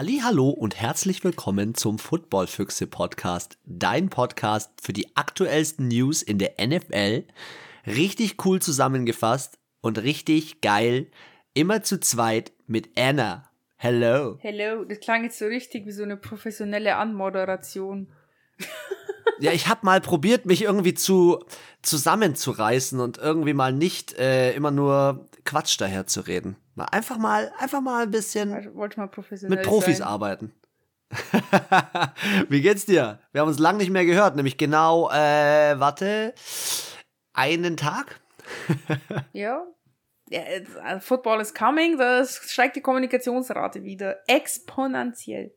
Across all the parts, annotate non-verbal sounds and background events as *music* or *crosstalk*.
Hallo und herzlich willkommen zum Footballfüchse Podcast, dein Podcast für die aktuellsten News in der NFL. Richtig cool zusammengefasst und richtig geil, immer zu zweit mit Anna. Hello. Hello, das klang jetzt so richtig wie so eine professionelle Anmoderation. *laughs* Ja, ich habe mal probiert, mich irgendwie zu zusammenzureißen und irgendwie mal nicht äh, immer nur Quatsch daher zu reden. Mal einfach mal, einfach mal ein bisschen Ich wollte mal professionell mit Profis sein. arbeiten. *laughs* Wie geht's dir? Wir haben uns lang nicht mehr gehört, nämlich genau, äh, warte, einen Tag? *laughs* Ja. ja äh, Football is coming, das steigt die Kommunikationsrate wieder exponentiell.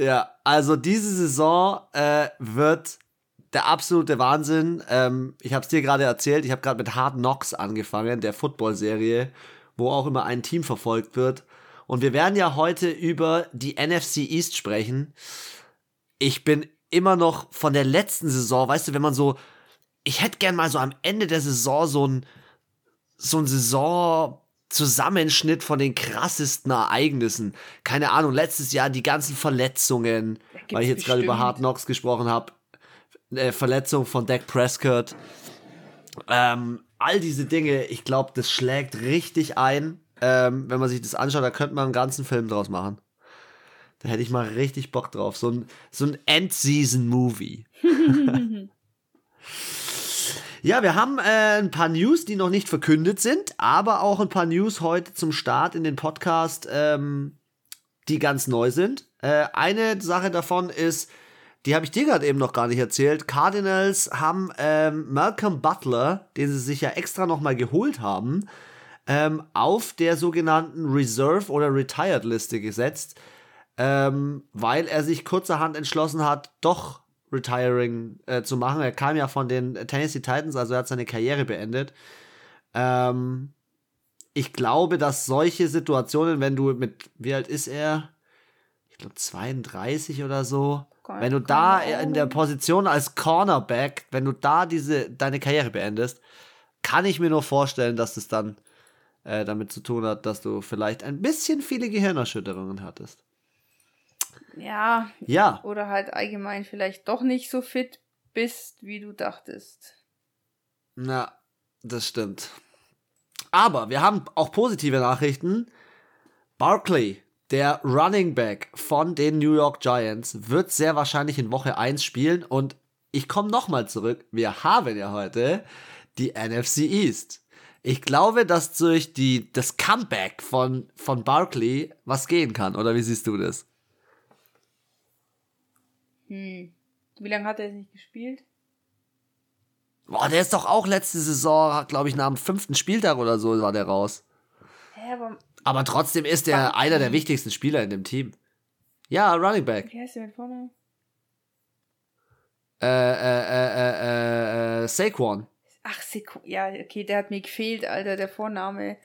Ja, also diese Saison äh, wird der absolute Wahnsinn. Ähm, ich habe es dir gerade erzählt, ich habe gerade mit Hard Knocks angefangen, der Football-Serie, wo auch immer ein Team verfolgt wird. Und wir werden ja heute über die NFC East sprechen. Ich bin immer noch von der letzten Saison, weißt du, wenn man so, ich hätte gern mal so am Ende der Saison so ein, so ein Saison-Zusammenschnitt von den krassesten Ereignissen. Keine Ahnung, letztes Jahr die ganzen Verletzungen, weil ich jetzt gerade über. Hard Knocks gesprochen habe. Äh, Verletzung von Dak Prescott. Ähm, all diese Dinge, ich glaube, das schlägt richtig ein. Ähm, wenn man sich das anschaut, da könnte man einen ganzen Film draus machen. Da hätte ich mal richtig Bock drauf. So ein, so ein End-Season-Movie. *laughs* *laughs* Ja, wir haben äh, ein paar News, die noch nicht verkündet sind, aber auch ein paar News heute zum Start in den Podcast, ähm, die ganz neu sind. Äh, eine Sache davon ist, die habe ich dir gerade eben noch gar nicht erzählt. Cardinals haben ähm, Malcolm Butler, den sie sich ja extra nochmal geholt haben, ähm, auf der sogenannten Reserve- oder Retired-Liste gesetzt, ähm, weil er sich kurzerhand entschlossen hat, doch Retiring äh, zu machen. Er kam ja von den Tennessee Titans, also er hat seine Karriere beendet. Ähm, ich glaube, dass solche Situationen, wenn du mit, wie alt ist er? Ich glaube 32 oder so. Keine- wenn du da in der. Position als Cornerback, wenn du da diese deine Karriere beendest, kann ich mir nur vorstellen, dass das dann äh, damit zu tun hat, dass du vielleicht ein bisschen viele Gehirnerschütterungen hattest. Ja, Ja, oder halt allgemein vielleicht doch nicht so fit bist, wie du dachtest. Na, das stimmt. Aber wir haben auch positive Nachrichten. Barkley, der Running Back von den New York Giants, wird sehr wahrscheinlich in Woche 1 spielen. Und ich komme nochmal zurück. Wir haben ja heute die NFC East. Ich glaube, dass durch die, das Comeback von, von Barkley was gehen kann. Oder wie siehst du das? Hm. Wie lange hat er jetzt nicht gespielt? Boah, der ist doch auch letzte Saison, glaube ich, nach dem fünften Spieltag oder so war der raus. Hä, aber Aber trotzdem ist er einer der wichtigsten Spieler in dem Team. Ja, Running Back. wie heißt der mit Vornamen? Äh, äh, äh, äh, äh, Saquon. Ach, Seku ja, okay, der hat mir gefehlt, Alter, der Vorname.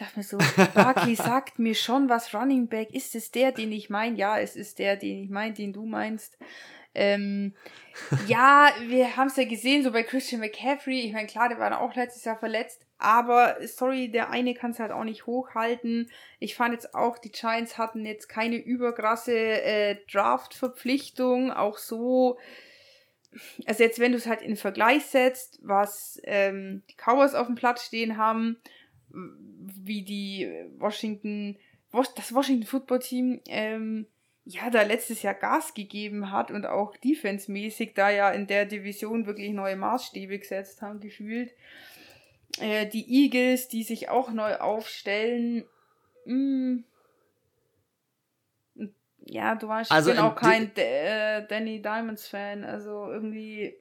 Dachte mir so, Barkley sagt mir schon, was Running Back ist. Es der, den ich meine? Ja, es ist der, den ich meine, den du meinst. Ähm, ja, wir haben es ja gesehen, so bei Christian McCaffrey. Ich meine, klar, der war auch letztes Jahr verletzt. Aber, sorry, der eine kann es halt auch nicht hochhalten. Ich fand jetzt auch, die Giants hatten jetzt keine überkrasse äh, Draft-Verpflichtung. Auch so, also jetzt, wenn du es halt in Vergleich setzt, was ähm, die Cowboys auf dem Platz stehen haben, wie die Washington, Was- das Washington Football Team, ähm, ja, da letztes Jahr Gas gegeben hat und auch defensemäßig da ja in der Division wirklich neue Maßstäbe gesetzt haben, gefühlt. Äh, die Eagles, die sich auch neu aufstellen, mh, ja, du weißt, ich Also bin in auch kein D äh, Danny Diamonds Fan, also irgendwie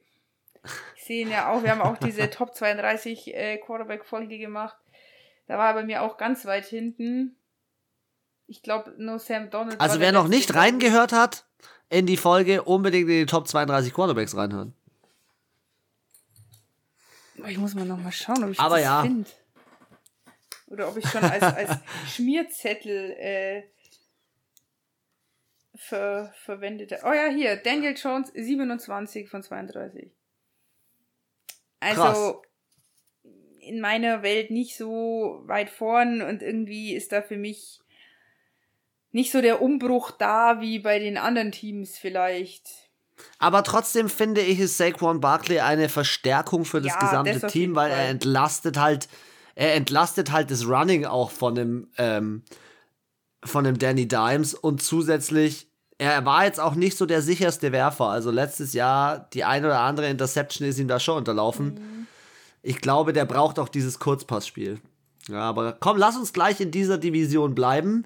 ich sehe ihn ja auch, wir haben auch diese *laughs* Top 32 äh, Quarterback Folge gemacht. Da war er bei mir auch ganz weit hinten. Ich glaube, nur Sam Donald. Also wer noch nicht reingehört hat in die Folge, unbedingt in die Top 32 Quarterbacks reinhören. Ich muss mal noch mal schauen, ob ich Aber das ja. finde. Oder ob ich schon als, als *laughs* Schmierzettel äh, ver, verwendet habe. Oh ja, hier, Daniel Jones, 27 von 32. Also Krass. In meiner Welt nicht so weit vorn und irgendwie ist da für mich nicht so der Umbruch da wie bei den anderen Teams vielleicht. Aber trotzdem finde ich, ist Saquon Barkley eine Verstärkung für das Ja, gesamte das Team, weil er entlastet halt, er entlastet halt das Running auch von dem, ähm, von dem Danny Dimes und zusätzlich, er war jetzt auch nicht so der sicherste Werfer. Also letztes Jahr die ein oder andere Interception ist ihm da schon unterlaufen. Mhm. Ich glaube, der braucht auch dieses Kurzpassspiel. Ja, aber komm, lass uns gleich in dieser Division bleiben.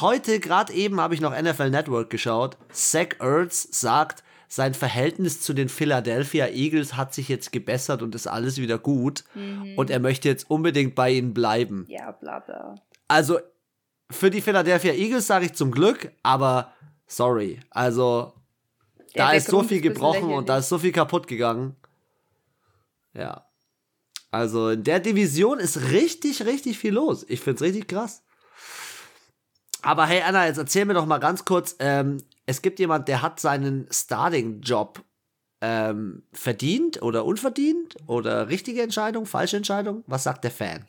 Heute, gerade eben, habe ich noch NFL Network geschaut. Zach Ertz sagt, sein Verhältnis zu den Philadelphia Eagles hat sich jetzt gebessert und ist alles wieder gut. Und er möchte jetzt unbedingt bei ihnen bleiben. Ja, bla bla. Also, für die Philadelphia Eagles sage ich zum Glück, aber sorry. Also, Der- da ist so viel gebrochen und da ist so viel kaputt gegangen. Ja. Also in der Division ist richtig, richtig viel los. Ich find's richtig krass. Aber hey Anna, jetzt erzähl mir doch mal ganz kurz, ähm, es gibt jemand, der hat seinen Starting-Job ähm, verdient oder unverdient oder richtige Entscheidung, falsche Entscheidung? Was sagt der Fan?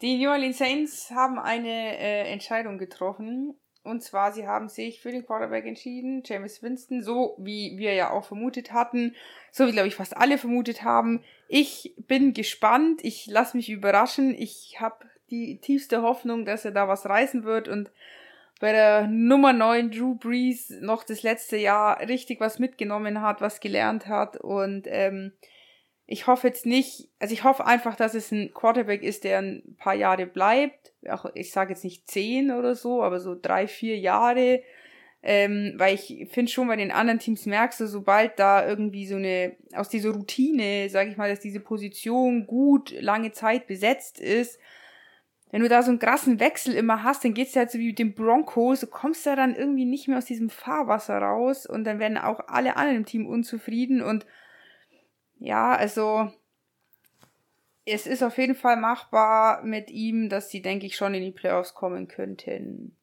Die New Orleans Saints haben eine äh, Entscheidung getroffen. Und zwar, sie haben sich für den Quarterback entschieden, James Winston, so wie wir ja auch vermutet hatten, so wie, glaube ich, fast alle vermutet haben. Ich bin gespannt, ich lasse mich überraschen. Ich habe die tiefste Hoffnung, dass er da was reißen wird und bei der Nummer 9 Drew Brees noch das letzte Jahr richtig was mitgenommen hat, was gelernt hat und ähm, ich hoffe jetzt nicht, also ich hoffe einfach, dass es ein Quarterback ist, der ein paar Jahre bleibt. Auch, ich sage jetzt nicht zehn oder so, aber so drei, vier Jahre. Ähm, weil ich finde schon bei den anderen Teams merkst du, sobald da irgendwie so eine, aus dieser Routine, sage ich mal, dass diese Position gut lange Zeit besetzt ist, wenn du da so einen krassen Wechsel immer hast, dann geht's ja halt so wie mit dem Broncos, du kommst da dann irgendwie nicht mehr aus diesem Fahrwasser raus und dann werden auch alle anderen im Team unzufrieden und ja, also es ist auf jeden Fall machbar mit ihm, dass sie, denke ich, schon in die Playoffs kommen könnten.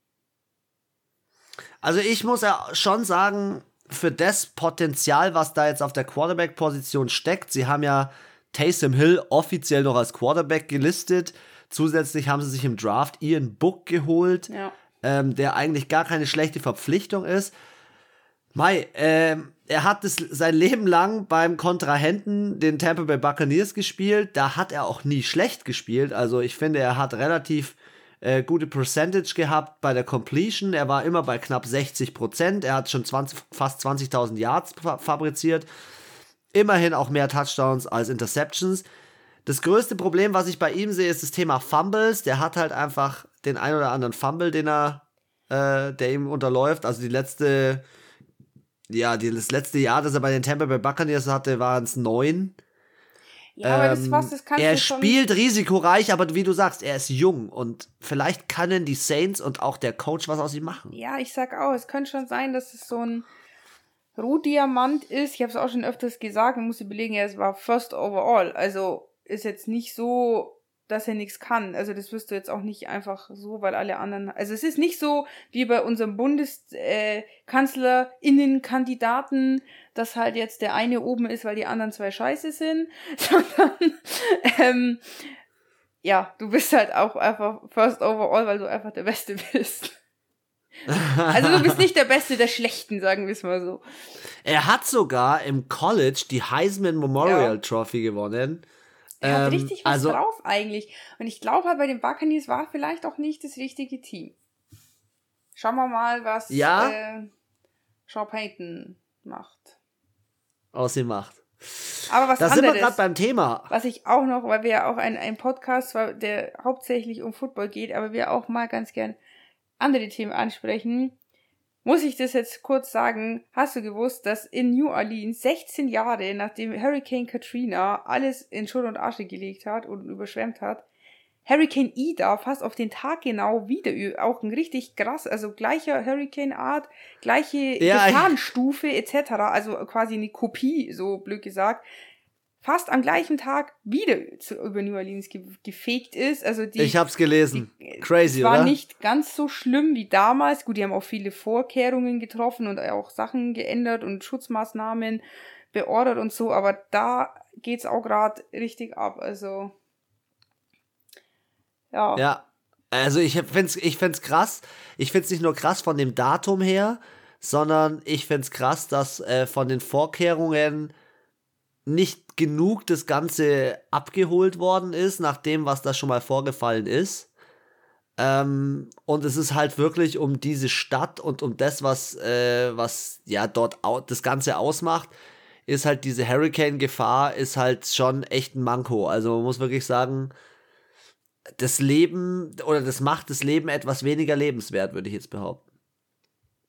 Also ich muss ja schon sagen, für das Potenzial, was da jetzt auf der Quarterback-Position steckt, sie haben ja Taysom Hill offiziell noch als Quarterback gelistet. Zusätzlich haben sie sich im Draft Ian Book geholt, Ja. ähm, der eigentlich gar keine schlechte Verpflichtung ist. Mai, ähm, er hat es sein Leben lang beim Kontrahenten, den Tampa Bay Buccaneers, gespielt. Da hat er auch nie schlecht gespielt. Also ich finde, er hat relativ äh, gute Percentage gehabt bei der Completion. Er war immer bei knapp 60 Prozent. Er hat schon 20, fast 20.000 Yards fa fabriziert. Immerhin auch mehr Touchdowns als Interceptions. Das größte Problem, was ich bei ihm sehe, ist das Thema Fumbles. Der hat halt einfach den ein oder anderen Fumble, den er, äh, der ihm unterläuft. Also die letzte, ja, das letzte Jahr, das er bei den Tampa Bay Buccaneers hatte, waren es neun. Ja, aber das ist was, das kannst er du schon. spielt risikoreich, aber wie du sagst, er ist jung und vielleicht können die Saints und auch der Coach was aus ihm machen. Ja, ich sag auch, es könnte schon sein, dass es so ein Rohdiamant ist. Ich habe es auch schon öfters gesagt, man muss überlegen, er war First Overall. Also ist jetzt nicht so, dass er nichts kann. Also das wirst du jetzt auch nicht einfach so, weil alle anderen. Also es ist nicht so wie bei unserem Bundeskanzlerinnenkandidaten, dass halt jetzt der eine oben ist, weil die anderen zwei scheiße sind, *laughs* sondern ähm, ja, du bist halt auch einfach First Overall, weil du einfach der Beste bist. Also du bist nicht der Beste der Schlechten, sagen wir es mal so. Er hat sogar im College die Heisman Memorial Ja. Trophy gewonnen. Er hat Ähm, richtig was also- drauf eigentlich. Und ich glaube halt bei den Buccaneers war vielleicht auch nicht das richtige Team. Schauen wir mal, was Ja. äh, Sean Payton macht. Aus ihm macht. Aber was Da sind wir anderes, gerade beim Thema. was ich auch noch, weil wir ja auch ein, ein Podcast, der hauptsächlich um Football geht, aber wir auch mal ganz gern andere Themen ansprechen, muss ich das jetzt kurz sagen. Hast du gewusst, dass in New Orleans 16 Jahre nachdem Hurricane Katrina alles in Schutt und Asche gelegt hat und überschwemmt hat, Hurricane Ida fast auf den Tag genau wieder, auch ein richtig krass, also gleicher Hurricane-Art, gleiche Ja, Gefahrenstufe etc., also quasi eine Kopie, so blöd gesagt, fast am gleichen Tag wieder zu, über New Orleans ge gefegt ist. Also die, ich hab's gelesen. die- Crazy, es war oder? nicht ganz so schlimm wie damals. Gut, die haben auch viele Vorkehrungen getroffen und auch Sachen geändert und Schutzmaßnahmen beordert und so, aber da geht's auch gerade richtig ab. Also ja, Ja. Also ich find's, ich find's krass. Ich find's nicht nur krass von dem Datum her, sondern ich find's krass, dass äh, von den Vorkehrungen nicht genug das Ganze abgeholt worden ist, nach dem, was da schon mal vorgefallen ist. Ähm, und es ist halt wirklich um diese Stadt und um das, was, äh, was ja dort das Ganze ausmacht, ist halt diese Hurricane-Gefahr, ist halt schon echt ein Manko. Also man muss wirklich sagen, das Leben oder das macht das Leben etwas weniger lebenswert, würde ich jetzt behaupten.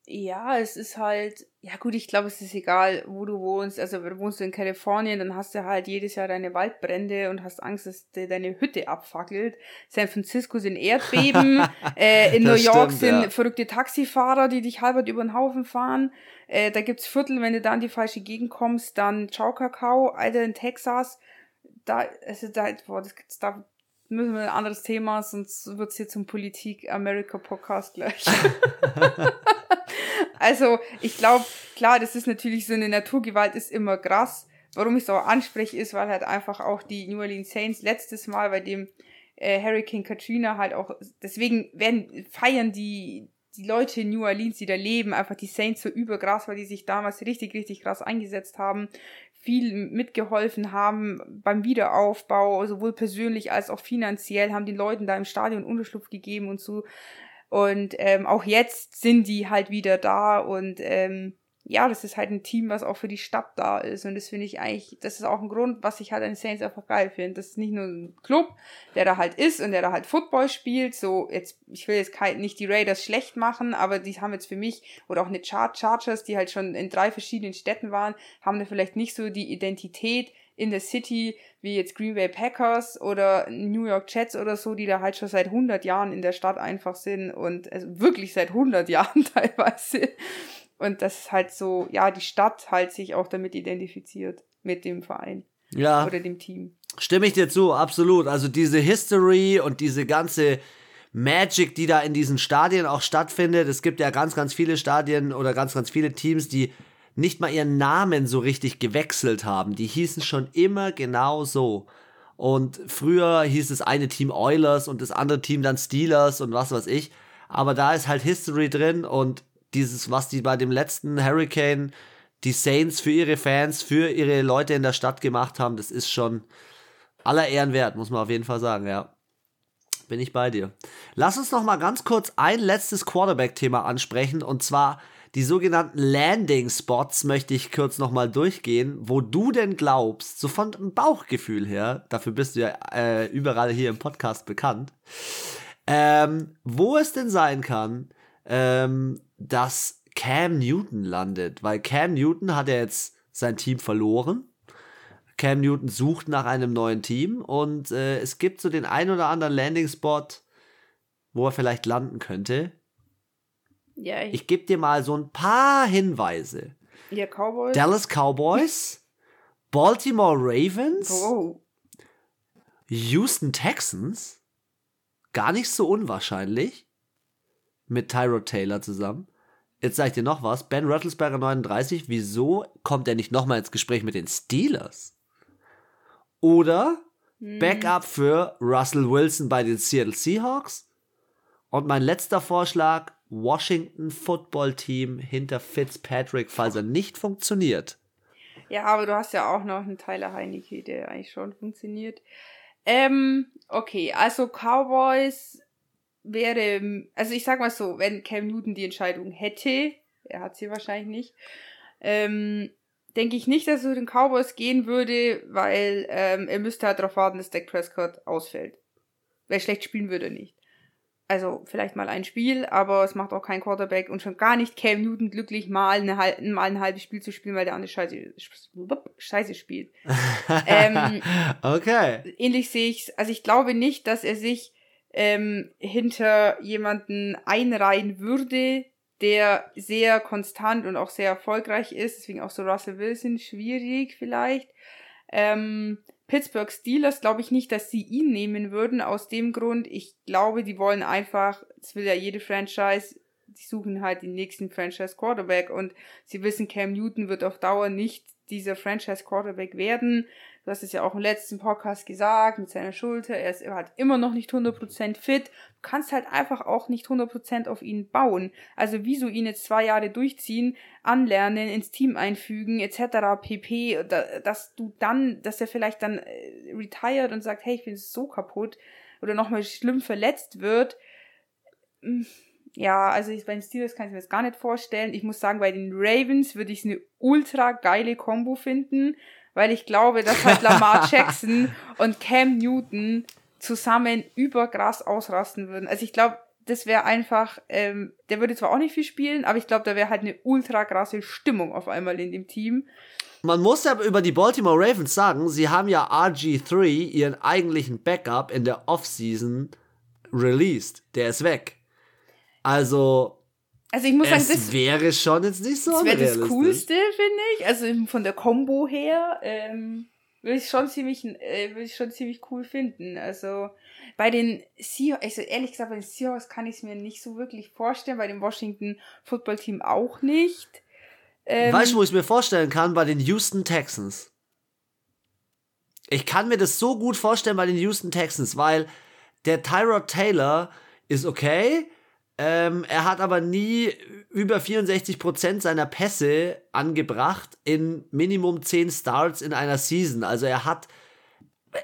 Ja, es ist halt, ja gut, ich glaube, es ist egal, wo du wohnst. Also wohnst du in Kalifornien, dann hast du halt jedes Jahr deine Waldbrände und hast Angst, dass dir deine Hütte abfackelt. San Francisco sind Erdbeben, *laughs* äh, in New York stimmt, sind ja. verrückte Taxifahrer, die dich halbert über den Haufen fahren. Äh, da gibt's Viertel, wenn du da in die falsche Gegend kommst, dann Ciao Kakao, Alter in Texas. Da, also da, boah, das, da müssen wir ein anderes Thema, sonst wird's hier zum Politik-America-Podcast gleich. *laughs* *laughs* Also ich glaube, klar, das ist natürlich so eine Naturgewalt, ist immer krass. Warum ich es auch anspreche, ist, weil halt einfach auch die New Orleans Saints letztes Mal bei dem äh, Hurricane Katrina halt auch, deswegen werden, feiern die, die Leute in New Orleans, die da leben, einfach die Saints so überkrass, weil die sich damals richtig, richtig krass eingesetzt haben, viel mitgeholfen haben beim Wiederaufbau, sowohl persönlich als auch finanziell, haben den Leuten da im Stadion Unterschlupf gegeben und so. Und ähm, auch jetzt sind die halt wieder da und ähm, ja, das ist halt ein Team, was auch für die Stadt da ist. Und das finde ich eigentlich, das ist auch ein Grund, was ich halt an Saints einfach geil finde. Das ist nicht nur ein Club, der da halt ist und der da halt Football spielt. So, jetzt, ich will jetzt nicht die Raiders schlecht machen, aber die haben jetzt für mich, oder auch eine Char Chargers, die halt schon in drei verschiedenen Städten waren, haben da vielleicht nicht so die Identität, in der City, wie jetzt Green Bay Packers oder New York Jets oder so, die da halt schon seit 100 Jahren in der Stadt einfach sind und also wirklich seit 100 *laughs* Jahren teilweise. Und das ist halt so, ja, die Stadt halt sich auch damit identifiziert, mit dem Verein. Ja. Oder dem Team. Stimme ich dir zu, absolut. Also diese History und diese ganze Magic, die da in diesen Stadien auch stattfindet. Es gibt ja ganz, ganz viele Stadien oder ganz, ganz viele Teams, die nicht mal ihren Namen so richtig gewechselt haben. Die hießen schon immer genau so. Und früher hieß das eine Team Oilers und das andere Team dann Steelers und was weiß ich. Aber da ist halt History drin und dieses, was die bei dem letzten Hurricane die Saints für ihre Fans, für ihre Leute in der Stadt gemacht haben, das ist schon aller Ehren wert, muss man auf jeden Fall sagen, ja. Bin ich bei dir. Lass uns noch mal ganz kurz ein letztes Quarterback-Thema ansprechen und zwar die sogenannten Landing Spots möchte ich kurz nochmal durchgehen, wo du denn glaubst, so von dem Bauchgefühl her, dafür bist du ja äh, überall hier im Podcast bekannt, ähm, wo es denn sein kann, ähm, dass Cam Newton landet, weil Cam Newton hat ja jetzt sein Team verloren. Cam Newton sucht nach einem neuen Team und äh, es gibt so den ein oder anderen Landing Spot, wo er vielleicht landen könnte. Ja, ich, ich gebe dir mal so ein paar Hinweise. Ja, Cowboys. Dallas Cowboys, *laughs* Baltimore Ravens, oh. Houston Texans, gar nicht so unwahrscheinlich, mit Tyrod Taylor zusammen. Jetzt sage ich dir noch was. Ben Rattlesberger 39, wieso kommt er nicht nochmal ins Gespräch mit den Steelers? Oder hm. Backup für Russell Wilson bei den Seattle Seahawks? Und mein letzter Vorschlag, Washington Football Team hinter Fitzpatrick, falls er nicht funktioniert. Ja, aber du hast ja auch noch einen Tyler Heineke, der eigentlich schon funktioniert. Ähm, okay, also Cowboys wäre, also ich sag mal so, wenn Cam Newton die Entscheidung hätte, er hat sie wahrscheinlich nicht, ähm, denke ich nicht, dass er zu den Cowboys gehen würde, weil ähm, er müsste halt darauf warten, dass Dak Prescott ausfällt. Wer schlecht spielen würde, nicht also vielleicht mal ein Spiel, aber es macht auch kein Quarterback und schon gar nicht Cam Newton glücklich, mal, eine, mal ein halbes Spiel zu spielen, weil der andere Scheiße, Scheiße spielt. ähm, *laughs* okay. Ähnlich sehe ich Also ich glaube nicht, dass er sich ähm, hinter jemanden einreihen würde, der sehr konstant und auch sehr erfolgreich ist. Deswegen auch so Russell Wilson schwierig vielleicht. Ähm, Pittsburgh Steelers glaube ich nicht, dass sie ihn nehmen würden. Aus dem Grund, ich glaube, die wollen einfach, das will ja jede Franchise, die suchen halt den nächsten Franchise Quarterback und sie wissen, Cam Newton wird auf Dauer nicht dieser Franchise Quarterback werden. Du hast es ja auch im letzten Podcast gesagt, mit seiner Schulter. Er ist halt immer noch nicht 100% fit. Du kannst halt einfach auch nicht 100% auf ihn bauen. Also wieso ihn jetzt zwei Jahre durchziehen, anlernen, ins Team einfügen, etc. pp. Dass du dann, dass er vielleicht dann äh, retired und sagt, hey, ich bin so kaputt oder nochmal schlimm verletzt wird. Hm, ja, also ich, bei den Steelers kann ich mir das gar nicht vorstellen. Ich muss sagen, bei den Ravens würde ich es eine ultra geile Combo finden weil ich glaube, dass halt Lamar *laughs* Jackson und Cam Newton zusammen überkrass ausrasten würden. Also ich glaube, das wäre einfach, ähm, der würde zwar auch nicht viel spielen, aber ich glaube, da wäre halt eine ultra krasse Stimmung auf einmal in dem Team. Man muss ja über die Baltimore Ravens sagen, sie haben ja RG3, ihren eigentlichen Backup, in der Offseason released. Der ist weg. Also, also ich muss es sagen, das wäre schon jetzt nicht so Das wäre das Coolste, finde ich. Also von der Combo her ähm, würde ich schon ziemlich, äh, würde ich schon ziemlich cool finden. Also bei den Seahawks, also ehrlich gesagt, bei den Seahawks kann ich es mir nicht so wirklich vorstellen. Bei dem Washington Football Team auch nicht. Ähm, weißt du, wo ich es mir vorstellen kann? Bei den Houston Texans. Ich kann mir das so gut vorstellen bei den Houston Texans, weil der Tyrod Taylor ist okay ähm, er hat aber nie über 64% seiner Pässe angebracht in Minimum 10 Starts in einer Season. Also er hat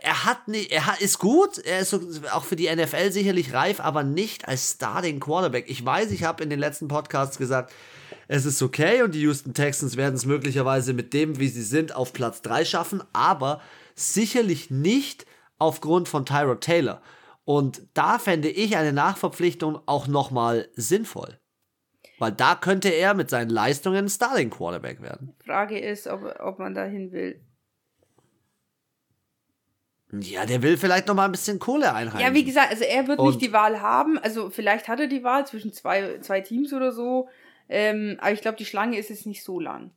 er hat nicht, er hat, ist gut, er ist auch für die NFL sicherlich reif, aber nicht als Starting Quarterback. Ich weiß, ich habe in den letzten Podcasts gesagt, es ist okay und die Houston Texans werden es möglicherweise mit dem, wie sie sind, auf Platz 3 schaffen, aber sicherlich nicht aufgrund von Tyrod Taylor. Und da fände ich eine Nachverpflichtung auch nochmal sinnvoll. Weil da könnte er mit seinen Leistungen Starting Quarterback werden. Frage ist, ob, ob man dahin will. Ja, der will vielleicht noch mal ein bisschen Kohle einheimsen. Ja, wie gesagt, also er wird Und nicht die Wahl haben. Also vielleicht hat er die Wahl zwischen zwei, zwei Teams oder so. Ähm, aber ich glaube, die Schlange ist jetzt nicht so lang.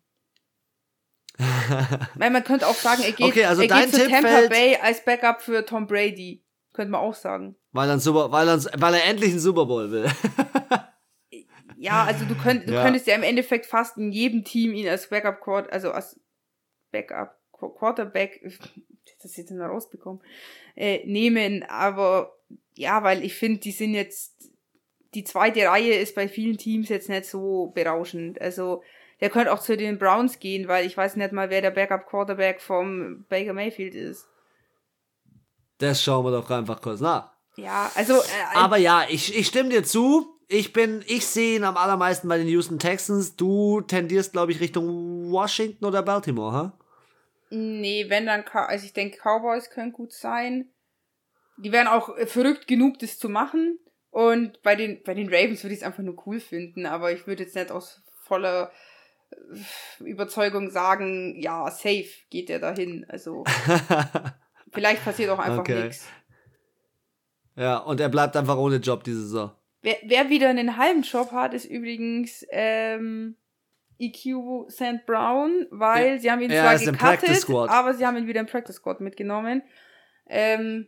*laughs* Weil man könnte auch sagen, er geht, okay, also er geht zu Tampa Bay als Backup für Tom Brady. Könnte man auch sagen. Weil er, Super, weil er, weil er endlich einen Super Bowl will. *laughs* ja, also du, könnt, du ja. könntest ja im Endeffekt fast in jedem Team ihn als Backup Quarter, also als Backup Quarterback, *laughs* das jetzt noch rausbekommen, äh, nehmen. Aber ja, weil ich finde, die sind jetzt, die zweite Reihe ist bei vielen Teams jetzt nicht so berauschend. Also der könnte auch zu den Browns gehen, weil ich weiß nicht mal, wer der Backup Quarterback vom Baker Mayfield ist. Das schauen wir doch einfach kurz nach. Ja, also. Äh, Aber ja, ich, ich stimme dir zu. Ich bin, ich sehe ihn am allermeisten bei den Houston Texans. Du tendierst, glaube ich, Richtung Washington oder Baltimore, ha? Nee, wenn dann, also ich denke, Cowboys können gut sein. Die wären auch verrückt genug, das zu machen. Und bei den, bei den Ravens würde ich es einfach nur cool finden, aber ich würde jetzt nicht aus voller äh, Überzeugung sagen, ja, safe geht der dahin. Also. *laughs* Vielleicht passiert auch einfach okay. nichts. Ja, und er bleibt einfach ohne Job diese Saison. Wer, wer wieder einen halben Job hat, ist übrigens ähm, EQ St. Brown, weil ja. sie haben ihn zwar gecuttet, aber sie haben ihn wieder im Practice Squad mitgenommen. Ähm,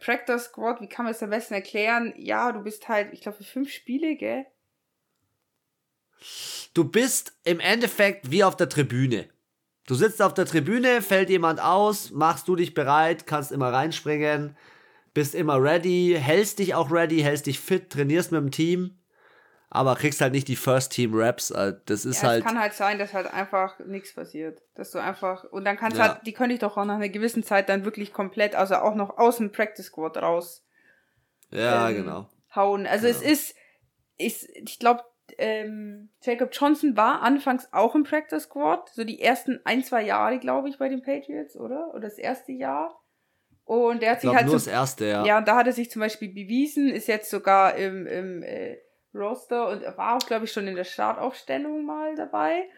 Practice Squad, wie kann man es am besten erklären? Ja, du bist halt, ich glaube, für fünf Spiele, gell? Du bist im Endeffekt wie auf der Tribüne. Du sitzt auf der Tribüne, fällt jemand aus, machst du dich bereit, kannst immer reinspringen, bist immer ready, hältst dich auch ready, hältst dich fit, trainierst mit dem Team, aber kriegst halt nicht die First Team Raps. Äh, das ist ja, halt. Es kann halt sein, dass halt einfach nichts passiert. Dass du einfach. Und dann kannst ja. halt, die könnte ich doch auch nach einer gewissen Zeit dann wirklich komplett, also auch noch aus dem Practice Squad raus. Ja, ähm, genau. Hauen. Also ja. es ist, ich, ich glaube, ähm, Jacob Johnson war anfangs auch im Practice Squad, so die ersten ein, zwei Jahre, glaube ich, bei den Patriots, oder? Oder das erste Jahr. Und der hat sich halt. Nur zum, das erste, ja. Ja, und da hat er sich zum Beispiel bewiesen, ist jetzt sogar im, im äh, Roster und er war auch, glaube ich, schon in der Startaufstellung mal dabei.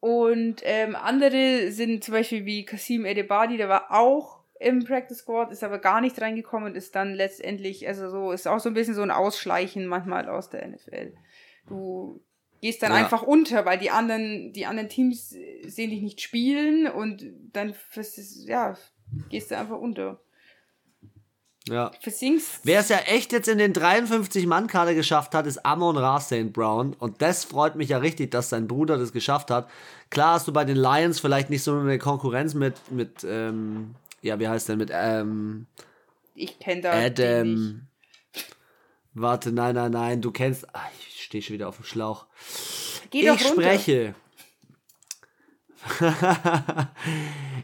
Und ähm, andere sind zum Beispiel wie Kasim Edebadi, der war auch im Practice Squad, ist aber gar nicht reingekommen und ist dann letztendlich, also so, ist auch so ein bisschen so ein Ausschleichen manchmal aus der NFL. Du gehst dann ja. einfach unter, weil die anderen, die anderen Teams sehen dich nicht spielen und dann, ja, gehst du einfach unter. Ja. Versinkst. Wer es ja echt jetzt in den 53-Mann-Kader geschafft hat, ist Amon Ra St. Brown. Und das freut mich ja richtig, dass sein Bruder das geschafft hat. Klar hast du bei den Lions vielleicht nicht so eine Konkurrenz mit, mit ähm, ja, wie heißt der, mit, ähm, ich kenne da. Adam. Warte, nein, nein, nein, du kennst. Ah, ich stehe schon wieder auf dem Schlauch. Geh doch ich runter. spreche. *laughs*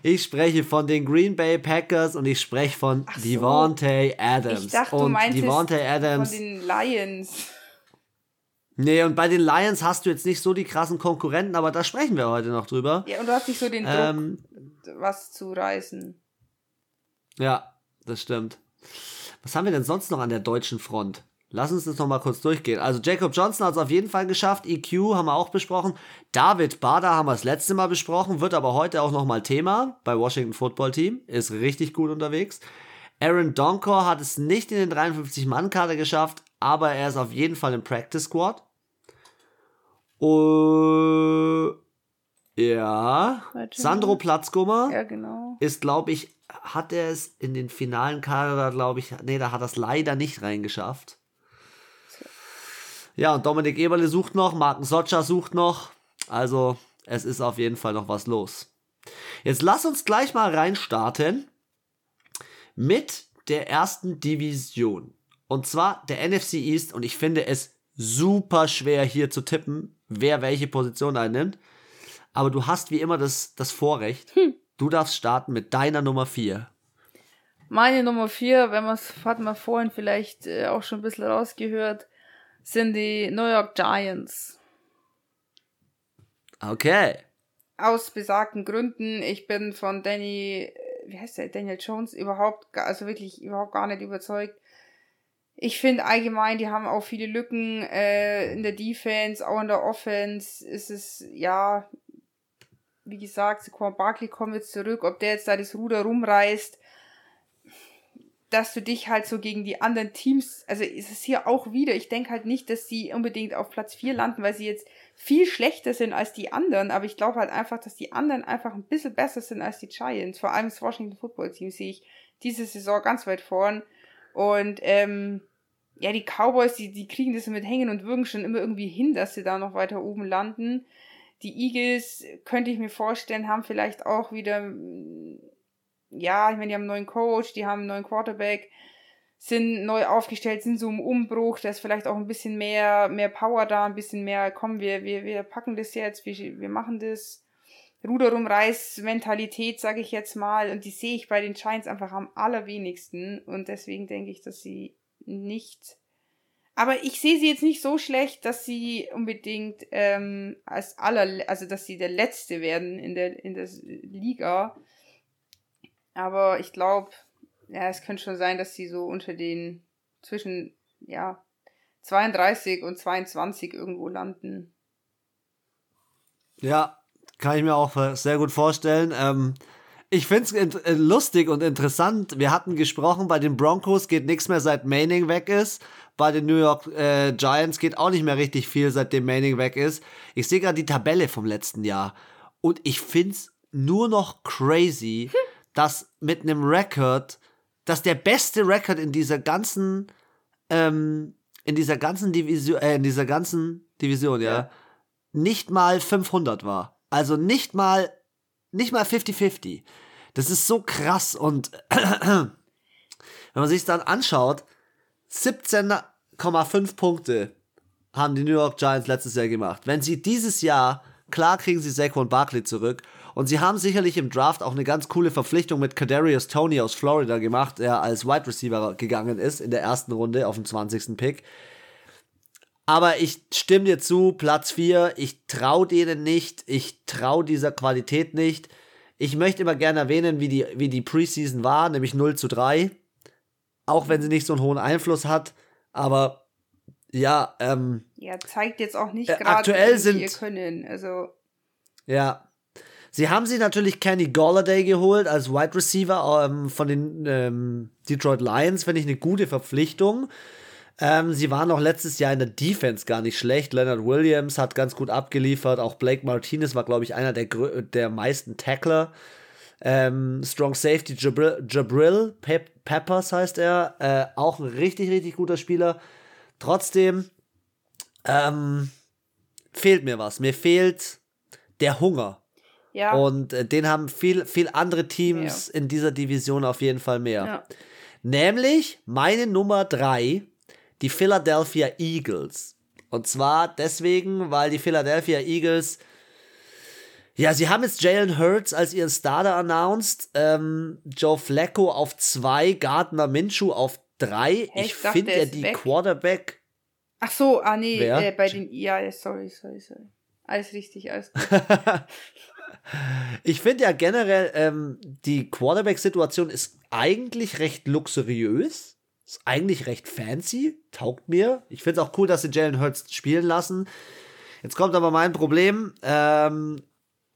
ich spreche von den Green Bay Packers und ich spreche von Ach so. Devontae Adams. Ich dachte, du und meintest Devontae Adams. von den Lions. Nee, und bei den Lions hast du jetzt nicht so die krassen Konkurrenten, aber da sprechen wir heute noch drüber. Ja, und du hast nicht so den Druck, Ähm, was zu reißen. Ja, das stimmt. Was haben wir denn sonst noch an der deutschen Front? Lass uns das noch mal kurz durchgehen. Also Jacob Johnson hat es auf jeden Fall geschafft. EQ haben wir auch besprochen. David Bader haben wir das letzte Mal besprochen, wird aber heute auch noch mal Thema bei Washington Football Team. Ist richtig gut unterwegs. Aaron Donkor hat es nicht in den 53-Mann-Kader geschafft, aber er ist auf jeden Fall im Practice Squad. Uh, ja. Warte Sandro. Platzgummer Ja, genau. ist, glaube ich, hat er es in den finalen Kader, glaube ich, nee, da hat er es leider nicht reingeschafft. Ja, und Dominik Eberle sucht noch, Marken Socha sucht noch. Also, es ist auf jeden Fall noch was los. Jetzt lass uns gleich mal reinstarten mit der ersten Division. Und zwar der NFC East. Und ich finde es super schwer hier zu tippen, wer welche Position einnimmt. Aber du hast wie immer das, das Vorrecht. Du darfst starten mit deiner Nummer 4. Meine Nummer vier, wenn man es, hat man vorhin vielleicht äh, auch schon ein bisschen rausgehört, sind die New York Giants. Okay. Aus besagten Gründen. Ich bin von Danny, äh, wie heißt der, Daniel Jones, überhaupt, also wirklich überhaupt gar nicht überzeugt. Ich finde allgemein, die haben auch viele Lücken äh, in der Defense, auch in der Offense. Ist es, ja, wie gesagt, Saquon Barkley kommt jetzt zurück, ob der jetzt da das Ruder rumreißt, dass du dich halt so gegen die anderen Teams, also ist es hier auch wieder, ich denke halt nicht, dass sie unbedingt auf Platz 4 landen, weil sie jetzt viel schlechter sind als die anderen, aber ich glaube halt einfach, dass die anderen einfach ein bisschen besser sind als die Giants. Vor allem das Washington Football Team sehe ich diese Saison ganz weit vorn. Und ähm, ja, die Cowboys, die, die kriegen das mit Hängen und Würgen schon immer irgendwie hin, dass sie da noch weiter oben landen. Die Eagles, könnte ich mir vorstellen, haben vielleicht auch wieder, mm, ja, ich meine, die haben einen neuen Coach, die haben einen neuen Quarterback, sind neu aufgestellt, sind so im Umbruch, da ist vielleicht auch ein bisschen mehr, mehr Power da, ein bisschen mehr, komm, wir, wir, wir packen das jetzt, wir, wir machen das. Ruder rumreiß Mentalität, sage ich jetzt mal, und die sehe ich bei den Giants einfach am allerwenigsten und deswegen denke ich, dass sie nicht aber ich sehe sie jetzt nicht so schlecht, dass sie unbedingt ähm, als aller, also dass sie der Letzte werden in der in der Liga. Aber ich glaube, ja, es könnte schon sein, dass sie so unter den zwischen ja 32 und 22 irgendwo landen. Ja, kann ich mir auch sehr gut vorstellen. Ähm, ich finde es lustig und interessant. Wir hatten gesprochen, bei den Broncos geht nichts mehr, seit Manning weg ist. Bei den New York äh, Giants geht auch nicht mehr richtig viel, seitdem Manning weg ist. Ich sehe gerade die Tabelle vom letzten Jahr. Und ich finde es nur noch crazy, dass mit einem Record, dass der beste Record in dieser ganzen, ähm, in dieser ganzen Division, äh, in dieser ganzen Division, ja, Ja. nicht mal 500 war. Also nicht mal, nicht mal 50-50. Das ist so krass und *clears throat* wenn man sich dann anschaut, 17,5 Punkte haben die New York Giants letztes Jahr gemacht. Wenn sie dieses Jahr, klar kriegen sie Saquon Barkley zurück und sie haben sicherlich im Draft auch eine ganz coole Verpflichtung mit Kadarius Tony aus Florida gemacht, der als Wide Receiver gegangen ist in der ersten Runde auf dem 20. Pick. Aber ich stimme dir zu, Platz 4, ich traue denen nicht, ich traue dieser Qualität nicht. Ich möchte immer gerne erwähnen, wie die, wie die Preseason war, nämlich 0 zu 3. Auch wenn sie nicht so einen hohen Einfluss hat. Aber ja, ähm, Ja, zeigt jetzt auch nicht Äh, gerade aktuell sind- ihr Können. Also ja. Sie haben sie natürlich Kenny Golladay geholt als Wide Receiver ähm, von den ähm, Detroit Lions, finde ich eine gute Verpflichtung. Ähm, sie waren auch letztes Jahr in der Defense gar nicht schlecht. Leonard Williams hat ganz gut abgeliefert. Auch Blake Martinez war, glaube ich, einer der, der meisten Tackler. Ähm, Strong Safety Jabril, Jabril Pep Peppers heißt er. Äh, auch ein richtig, richtig guter Spieler. Trotzdem ähm, fehlt mir was. Mir fehlt der Hunger. Ja. Und äh, den haben viel, viel andere Teams ja. in dieser Division auf jeden Fall mehr. Ja. Nämlich meine Nummer drei, die Philadelphia Eagles. Und zwar deswegen, weil die Philadelphia Eagles ja, sie haben jetzt Jalen Hurts als ihren Starter announced. Ähm, Joe Flacco auf zwei, Gardner Minshew auf drei. Hey, ich, finde ja die weg. Quarterback. Ach so, ah nee, äh, bei den. Ja, sorry, sorry, sorry. Alles richtig, alles gut. *laughs* ich finde ja generell, ähm, die Quarterback-Situation ist eigentlich recht luxuriös. Ist eigentlich recht fancy. Taugt mir. Ich finde es auch cool, dass sie Jalen Hurts spielen lassen. Jetzt kommt aber mein Problem. Ähm,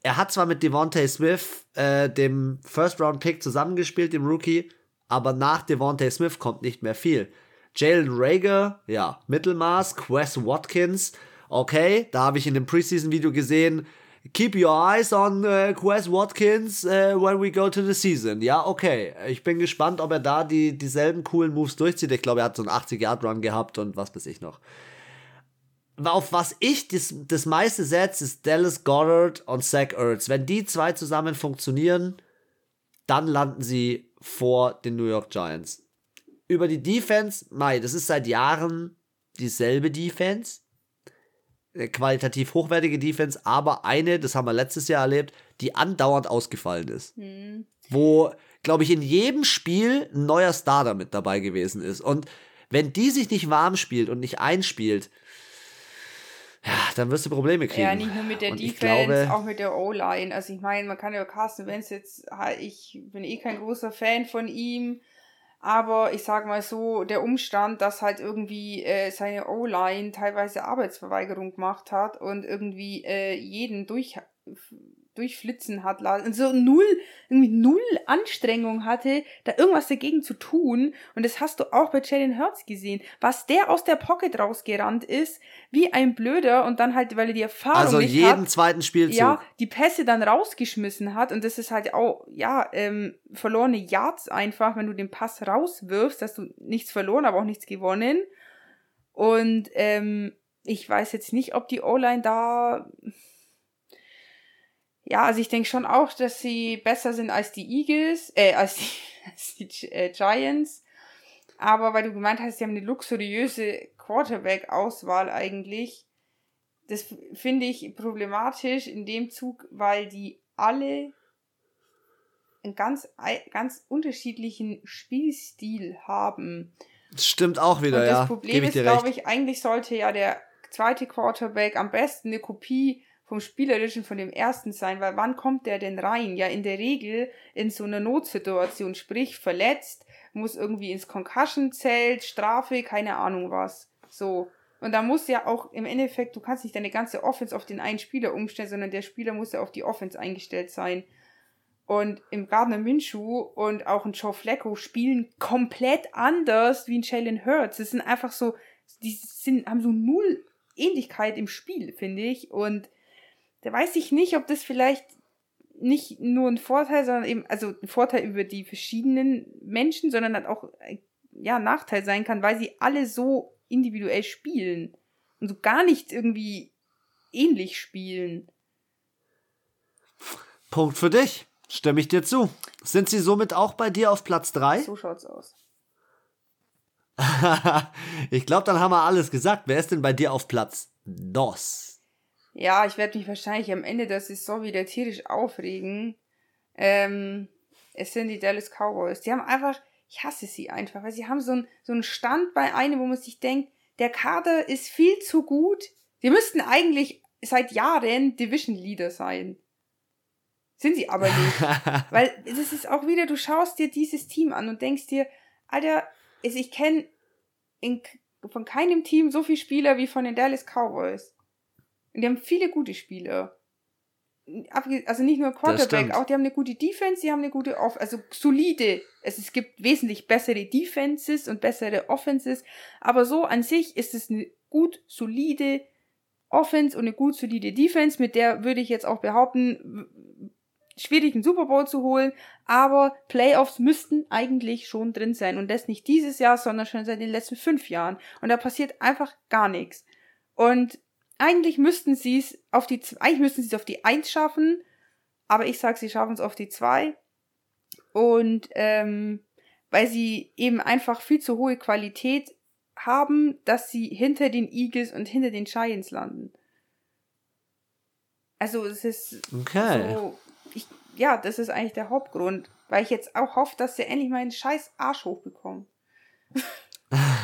er hat zwar mit Devontae Smith, äh, dem First-Round-Pick, zusammengespielt, dem Rookie, aber nach Devontae Smith kommt nicht mehr viel. Jalen Rager, ja, Mittelmaß, Quest Watkins, okay, da habe ich in dem Preseason-Video gesehen, keep your eyes on uh, Quest Watkins uh, when we go to the season. Ja, okay. Ich bin gespannt, ob er da die, dieselben coolen Moves durchzieht. Ich glaube, er hat so einen 80-Yard-Run gehabt und was weiß ich noch auf was ich das, das meiste setze, ist Dallas Goddard und Zach Ertz. Wenn die zwei zusammen funktionieren, dann landen sie vor den New York Giants. Über die Defense, Mai, das ist seit Jahren dieselbe Defense. Eine qualitativ hochwertige Defense, aber eine, das haben wir letztes Jahr erlebt, die andauernd ausgefallen ist. Mhm. Wo, glaube ich, in jedem Spiel ein neuer Starter mit dabei gewesen ist. Und wenn die sich nicht warm spielt und nicht einspielt, ja, dann wirst du Probleme kriegen. Ja, nicht nur mit der und Defense, glaube, auch mit der O-Line. Also ich meine, man kann ja Carsten Wentz jetzt, ich bin eh kein großer Fan von ihm, aber ich sag mal so, der Umstand, dass halt irgendwie äh, seine O-Line teilweise Arbeitsverweigerung gemacht hat und irgendwie äh, jeden durch durchflitzen hat lassen so null, irgendwie null Anstrengung hatte, da irgendwas dagegen zu tun. Und das hast du auch bei Jalen Hurts gesehen. Was der aus der Pocket rausgerannt ist, wie ein Blöder und dann halt, weil er die Erfahrung also nicht jeden hat, zweiten Spielzug. Ja, die Pässe dann rausgeschmissen hat und das ist halt auch, ja, ähm, verlorene Yards einfach, wenn du den Pass rauswirfst, hast du nichts verloren, aber auch nichts gewonnen. Und ähm, ich weiß jetzt nicht, ob die O-Line da ja, also ich denke schon auch, dass sie besser sind als die Eagles, äh, als die, *laughs* als die äh, Giants. Aber weil du gemeint hast, sie haben eine luxuriöse Quarterback-Auswahl eigentlich. Das finde ich problematisch in dem Zug, weil die alle einen ganz, ganz unterschiedlichen Spielstil haben. Das stimmt auch wieder, Und das ja. Problem ist, glaube ich, eigentlich sollte ja der zweite Quarterback am besten eine Kopie vom Spielerischen von dem ersten sein, weil wann kommt der denn rein? Ja, in der Regel in so einer Notsituation, sprich verletzt, muss irgendwie ins Concussion-Zelt, Strafe, keine Ahnung was. So. Und da muss ja auch im Endeffekt, du kannst nicht deine ganze Offense auf den einen Spieler umstellen, sondern der Spieler muss ja auf die Offense eingestellt sein. Und im Gardner Minshew und auch ein Joe Flacco spielen komplett anders wie ein Jalen Hurts. Das sind einfach so, die sind, haben so null Ähnlichkeit im Spiel, finde ich. Und da weiß ich nicht, ob das vielleicht nicht nur ein Vorteil, sondern eben, also ein Vorteil über die verschiedenen Menschen, sondern halt auch, ja, ein Nachteil sein kann, weil sie alle so individuell spielen und so gar nicht irgendwie ähnlich spielen. Punkt für dich. Stimme ich dir zu. Sind sie somit auch bei dir auf Platz 3? So schaut's aus. *laughs* ich glaube, dann haben wir alles gesagt. Wer ist denn bei dir auf Platz DOS? Ja, ich werde mich wahrscheinlich am Ende der Saison wieder tierisch aufregen. Ähm, es sind die Dallas Cowboys. Die haben einfach, ich hasse sie einfach, weil sie haben so einen so einen Stand bei einem, wo man sich denkt, der Kader ist viel zu gut. Sie müssten eigentlich seit Jahren Division Leader sein. Sind sie aber nicht. *laughs* weil das ist auch wieder, du schaust dir dieses Team an und denkst dir, Alter, ich kenne von keinem Team so viele Spieler wie von den Dallas Cowboys. Und die haben viele gute Spieler. Also nicht nur Quarterback, auch die haben eine gute Defense, die haben eine gute Off, also solide. Es, es gibt wesentlich bessere Defenses und bessere Offenses, aber so an sich ist es eine gut solide Offense und eine gut solide Defense, mit der würde ich jetzt auch behaupten, schwierig, einen Super Bowl zu holen, aber Playoffs müssten eigentlich schon drin sein. Und das nicht dieses Jahr, sondern schon seit den letzten fünf Jahren. Und da passiert einfach gar nichts. Und eigentlich müssten sie es auf die, eigentlich müssten sie es auf die Eins schaffen, aber ich sag, sie schaffen es auf die Zwei. Und ähm, weil sie eben einfach viel zu hohe Qualität haben, dass sie hinter den Eagles und hinter den Giants landen. Also es ist okay. so, ich, ja, das ist eigentlich der Hauptgrund, weil ich jetzt auch hoffe, dass sie endlich meinen scheiß Arsch hochbekommen. *laughs*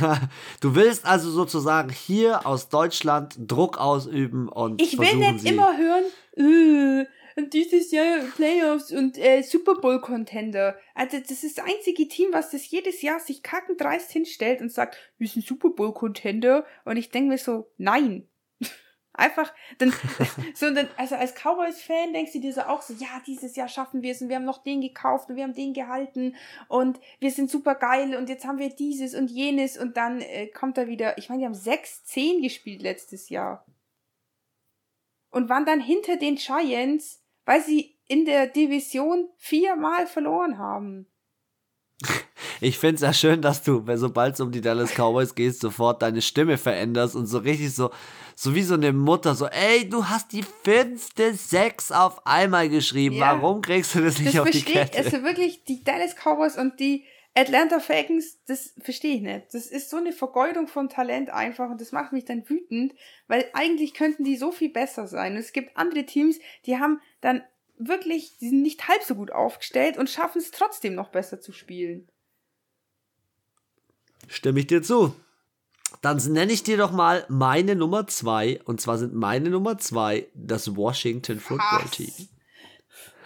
*laughs* du willst also sozusagen hier aus Deutschland Druck ausüben und ich will nicht sie immer hören, äh, und dieses Jahr Playoffs und äh, Super Bowl Contender. Also das ist das einzige Team, was das jedes Jahr sich kackendreist hinstellt und sagt, wir sind Super Bowl Contender. Und ich denke mir so, nein. Einfach, dann, *laughs* *laughs* so, dann, also als Cowboys-Fan denkst du dir so auch so, ja, dieses Jahr schaffen wir es und wir haben noch den gekauft und wir haben den gehalten und wir sind super geil und jetzt haben wir dieses und jenes und dann äh, kommt er wieder, ich meine, die haben 6-10 gespielt letztes Jahr. Und waren dann hinter den Giants weil sie in der Division viermal verloren haben. Ich finde es ja schön, dass du, sobald es um die Dallas Cowboys geht, sofort deine Stimme veränderst und so richtig so, so wie so eine Mutter, so, ey, du hast die fünfte Sechs auf einmal geschrieben. Ja. Warum kriegst du das nicht das auf die Kette? Also wirklich, die Dallas Cowboys und die Atlanta Falcons, das verstehe ich nicht. Das ist so eine Vergeudung von Talent einfach und das macht mich dann wütend, weil eigentlich könnten die so viel besser sein. Und es gibt andere Teams, die haben dann wirklich, die sind nicht halb so gut aufgestellt und schaffen es trotzdem noch besser zu spielen. Stimme ich dir zu. Dann nenne ich dir doch mal meine Nummer zwei. Und zwar sind meine Nummer zwei das Washington Football Team.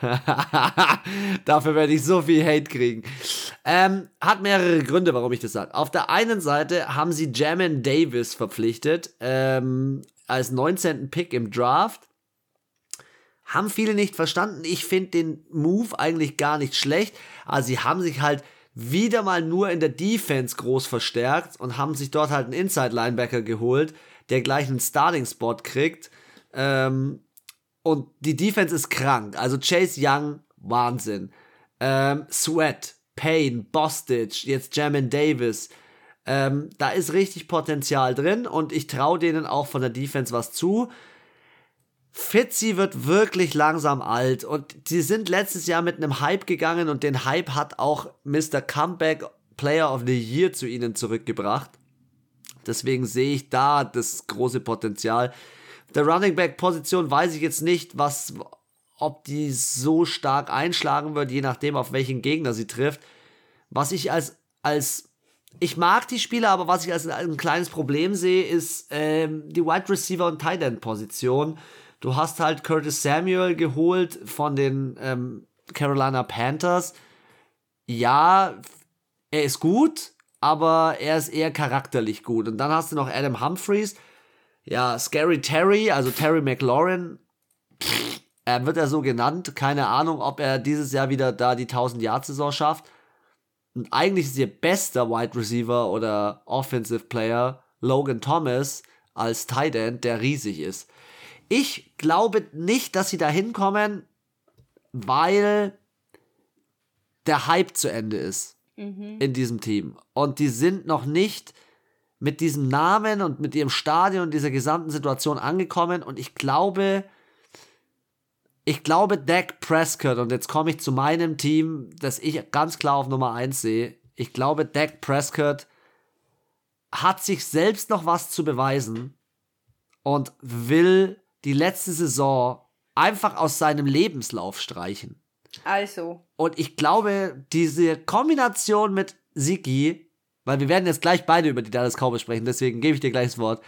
*laughs* Dafür werde ich so viel Hate kriegen. Ähm, hat mehrere Gründe, warum ich das sage. Auf der einen Seite haben sie Jamin Davis verpflichtet ähm, als 19. Pick im Draft. Haben viele nicht verstanden. Ich finde den Move eigentlich gar nicht schlecht. Aber sie haben sich halt wieder mal nur in der Defense groß verstärkt und haben sich dort halt einen Inside-Linebacker geholt, der gleich einen Starting-Spot kriegt. Ähm, und die Defense ist krank. Also Chase Young, Wahnsinn. Ähm, Sweat, Payne, Bostich, jetzt Jamin Davis. Ähm, da ist richtig Potenzial drin und ich traue denen auch von der Defense was zu. Fitzy wird wirklich langsam alt und sie sind letztes Jahr mit einem Hype gegangen und den Hype hat auch Mr. Comeback Player of the Year zu ihnen zurückgebracht. Deswegen sehe ich da das große Potenzial der Running Back Position weiß ich jetzt nicht, was, ob die so stark einschlagen wird, je nachdem, auf welchen Gegner sie trifft. Was ich als, als, ich mag die Spieler, aber was ich als ein kleines Problem sehe, ist ähm, die Wide Receiver und Tight End Position. Du hast halt Curtis Samuel geholt von den ähm, Carolina Panthers. Ja, er ist gut, aber er ist eher charakterlich gut. Und dann hast du noch Adam Humphreys ja, Scary Terry, also Terry McLaurin, er wird er so genannt. Keine Ahnung, ob er dieses Jahr wieder da die 1000-Yard-Saison schafft. Und eigentlich ist ihr bester Wide Receiver oder Offensive Player Logan Thomas als Tight End, der riesig ist. Ich glaube nicht, dass sie da hinkommen, weil der Hype zu Ende ist mhm. in diesem Team. Und die sind noch nicht mit diesem Namen und mit ihrem Stadion und dieser gesamten Situation angekommen und ich glaube, ich glaube, Dak Prescott, und jetzt komme ich zu meinem Team, das ich ganz klar auf Nummer 1 sehe. Ich glaube, Dak Prescott hat sich selbst noch was zu beweisen und will die letzte Saison einfach aus seinem Lebenslauf streichen. Also. Und ich glaube, diese Kombination mit Siki weil wir werden jetzt gleich beide über die Dallas Cowboys sprechen, deswegen gebe ich dir gleich das Wort.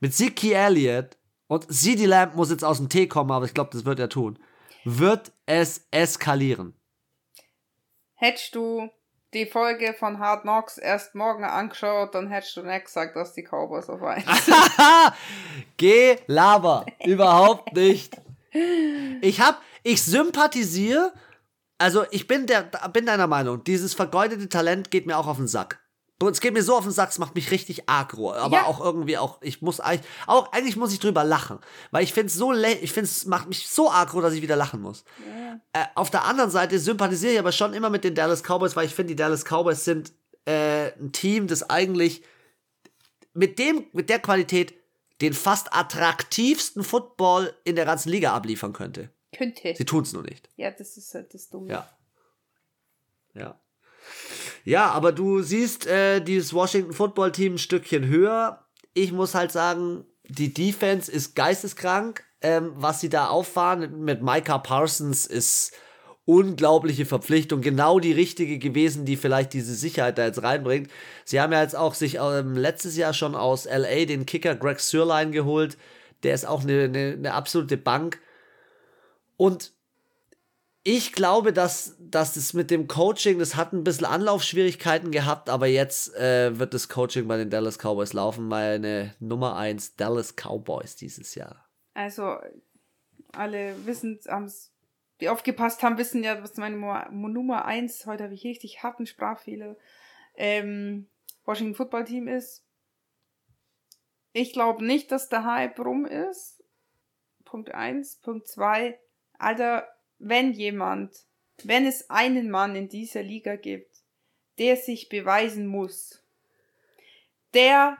Mit Ziki Elliott und CD Lamb muss jetzt aus dem Tee kommen, aber ich glaube, das wird er tun. Wird es eskalieren? Hättest du die Folge von Hard Knocks erst morgen angeschaut, dann hättest du nicht gesagt, dass die Cowboys auf 1 *laughs* Geh, laber. Überhaupt nicht. Ich hab, ich sympathisiere, also ich bin der, bin deiner Meinung, dieses vergeudete Talent geht mir auch auf den Sack. Es geht mir so auf den Sack, es macht mich richtig agro, aber Ja. auch irgendwie auch, ich muss eigentlich, auch eigentlich muss ich drüber lachen, weil ich finde es so, ich finde es macht mich so agro, dass ich wieder lachen muss. Äh, auf der anderen Seite sympathisiere ich aber schon immer mit den Dallas Cowboys, weil ich finde, die Dallas Cowboys sind äh, ein Team, das eigentlich mit dem, mit der Qualität den fast attraktivsten Football in der ganzen Liga abliefern könnte. Könnte. Sie tun es nur nicht. Ja, das ist halt das Dumme. Ja. Ja. Ja, aber du siehst äh, dieses Washington Football Team ein Stückchen höher. Ich muss halt sagen, die Defense ist geisteskrank. Ähm, was sie da auffahren mit Micah Parsons ist unglaubliche Verpflichtung. Genau die richtige gewesen, die vielleicht diese Sicherheit da jetzt reinbringt. Sie haben ja jetzt auch sich ähm, letztes Jahr schon aus LA den Kicker Greg Sirline geholt. Der ist auch eine, eine, eine absolute Bank. Und ich glaube, dass, dass es mit dem Coaching, das hat ein bisschen Anlaufschwierigkeiten gehabt, aber jetzt äh, wird das Coaching bei den Dallas Cowboys laufen. Meine Nummer 1 Dallas Cowboys dieses Jahr. Also, alle wissen, die aufgepasst haben, wissen ja, was meine Nummer 1, heute habe ich richtig harten Sprachfehler, ähm, Washington Football Team ist. Ich glaube nicht, dass der Hype rum ist. Punkt 1. Punkt 2. Alter, wenn jemand, wenn es einen Mann in dieser Liga gibt, der sich beweisen muss, der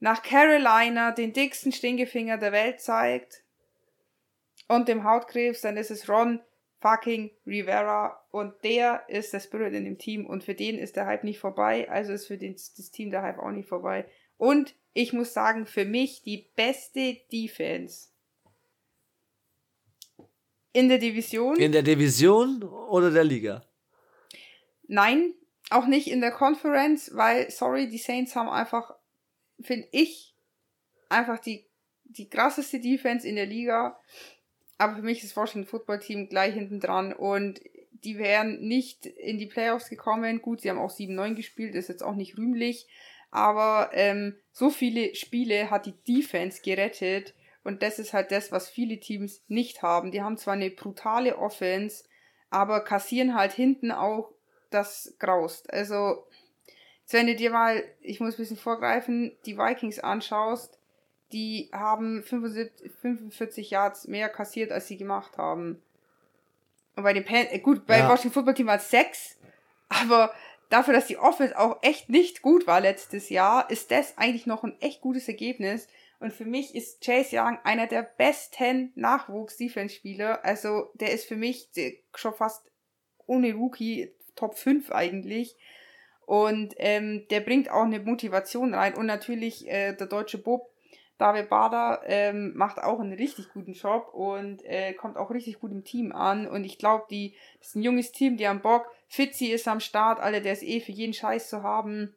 nach Carolina den dicksten Stinkefinger der Welt zeigt und dem Hautkrebs, dann ist es Ron fucking Rivera und der ist der Spirit in dem Team und für den ist der Hype nicht vorbei, also ist für den, das Team der Hype auch nicht vorbei. Und ich muss sagen, für mich die beste Defense in der Division. In der Division oder der Liga? Nein, auch nicht in der Conference, weil, sorry, die Saints haben einfach, finde ich, einfach die, die krasseste Defense in der Liga. Aber für mich ist das Washington Football Team gleich hinten dran und die wären nicht in die Playoffs gekommen. Gut, sie haben auch 7-9 gespielt, ist jetzt auch nicht rühmlich. Aber ähm, so viele Spiele hat die Defense gerettet. Und das ist halt das, was viele Teams nicht haben. Die haben zwar eine brutale Offense, aber kassieren halt hinten auch das graust. Also, jetzt wenn du dir mal, ich muss ein bisschen vorgreifen, die Vikings anschaust, die haben 75, 45 Yards mehr kassiert, als sie gemacht haben. Und bei den Pan äh, gut, bei Ja. Washington Football Team war es 6, aber dafür, dass die Offense auch echt nicht gut war letztes Jahr, ist das eigentlich noch ein echt gutes Ergebnis. Und für mich ist Chase Young einer der besten Nachwuchs-Defense-Spieler. Also, der ist für mich schon fast ohne Rookie Top 5 eigentlich. Und ähm, der bringt auch eine Motivation rein. Und natürlich äh, der deutsche Bob, David Bader, ähm, macht auch einen richtig guten Job und äh, kommt auch richtig gut im Team an. Und ich glaube, die das ist ein junges Team, die haben Bock. Fitzi ist am Start, alle, der ist eh für jeden Scheiß zu haben.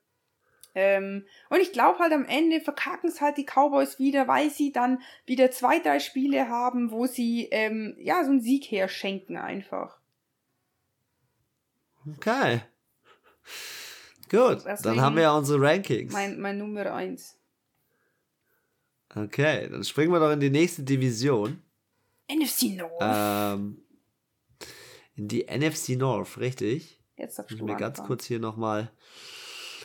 Ähm, und ich glaube halt am Ende verkacken es halt die Cowboys wieder, weil sie dann wieder zwei, drei Spiele haben, wo sie ähm, ja so einen Sieg herschenken einfach. Okay. Gut, dann Deswegen haben wir ja unsere Rankings. Mein, mein Nummer eins. Okay, dann springen wir doch in die nächste Division. NFC North. Ähm, in die NFC North, richtig? Jetzt darfst Ich du muss mir ganz kurz hier nochmal.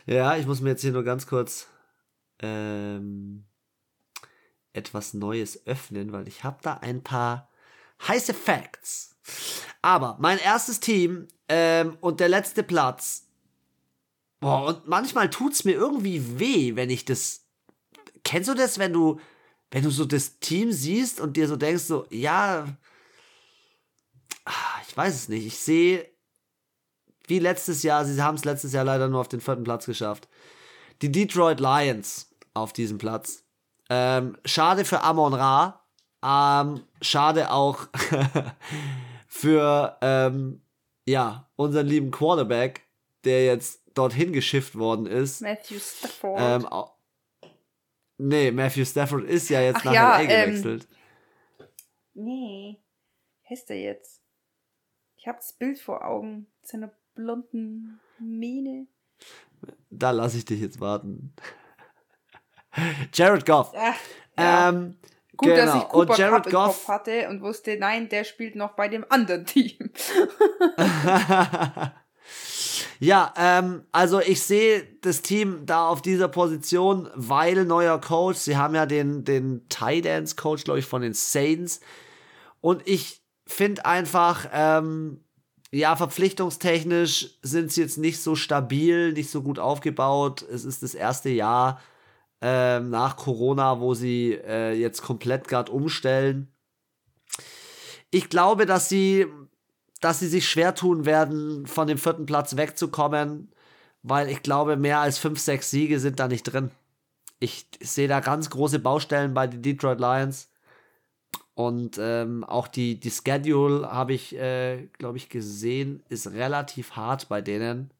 Ja, ich muss mir jetzt hier nur ganz kurz ähm, etwas Neues öffnen, weil ich habe da ein paar heiße Facts. Aber mein erstes Team ähm, und der letzte Platz. Boah, und manchmal tut's mir irgendwie weh, wenn ich das. Kennst du das, wenn du, wenn du so das Team siehst und dir so denkst, so, ja, ah, ich weiß es nicht. Ich sehe wie letztes Jahr, sie haben es letztes Jahr leider nur auf den vierten Platz geschafft. Die Detroit Lions auf diesem Platz. Ähm, schade für Amon Ra. Ähm, schade auch *laughs* für ähm, ja, unseren lieben Quarterback, der jetzt dorthin geschifft worden ist. Matthew Stafford. Ähm, nee, Matthew Stafford ist ja jetzt Ach nach ja, LA ähm, gewechselt. nee. Heißt der jetzt? Ich habe das Bild vor Augen. Mit seiner blonden Mähne. Da lasse ich dich jetzt warten. *laughs* Jared Goff. Ach, ja. Ähm, Gut, genau. dass ich Cooper und Jared Cup Goff. Kopf hatte und wusste, nein, der spielt noch bei dem anderen Team. *laughs* Ja, ähm, also ich sehe das Team da auf dieser Position, weil neuer Coach. Sie haben ja den, den Tight Ends Coach, glaube ich, von den Saints. Und ich finde einfach, ähm, ja, verpflichtungstechnisch sind sie jetzt nicht so stabil, nicht so gut aufgebaut. Es ist das erste Jahr ähm, nach Corona, wo sie äh, jetzt komplett gerade umstellen. Ich glaube, dass sie dass sie sich schwer tun werden, von dem vierten Platz wegzukommen, weil ich glaube, mehr als fünf, sechs Siege sind da nicht drin. Ich sehe da ganz große Baustellen bei den Detroit Lions. Und ähm, auch die, die Schedule habe ich, äh, glaube ich, gesehen, ist relativ hart bei denen.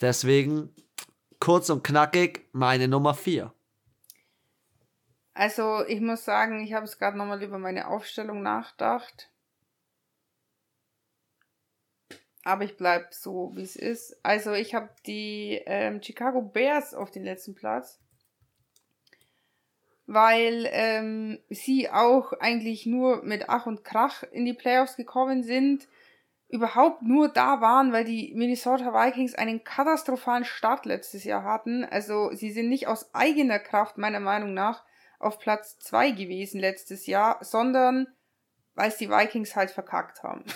Deswegen kurz und knackig meine Nummer vier. Also ich muss sagen, ich habe es gerade nochmal über meine Aufstellung nachgedacht. aber ich bleibe so, wie es ist. Also ich habe die ähm, Chicago Bears auf den letzten Platz, weil ähm, sie auch eigentlich nur mit Ach und Krach in die Playoffs gekommen sind, überhaupt nur da waren, weil die Minnesota Vikings einen katastrophalen Start letztes Jahr hatten. Also sie sind nicht aus eigener Kraft meiner Meinung nach auf Platz 2 gewesen letztes Jahr, sondern weil es die Vikings halt verkackt haben. *laughs*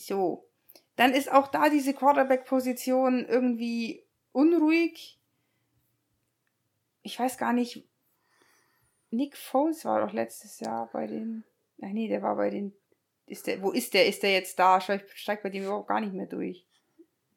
So. Dann ist auch da diese Quarterback-Position irgendwie unruhig. Ich weiß gar nicht. Nick Foles war doch letztes Jahr bei den. Ach nee, der war bei den. Ist der, wo ist der? Ist der jetzt da? Steigt bei dem überhaupt gar nicht mehr durch.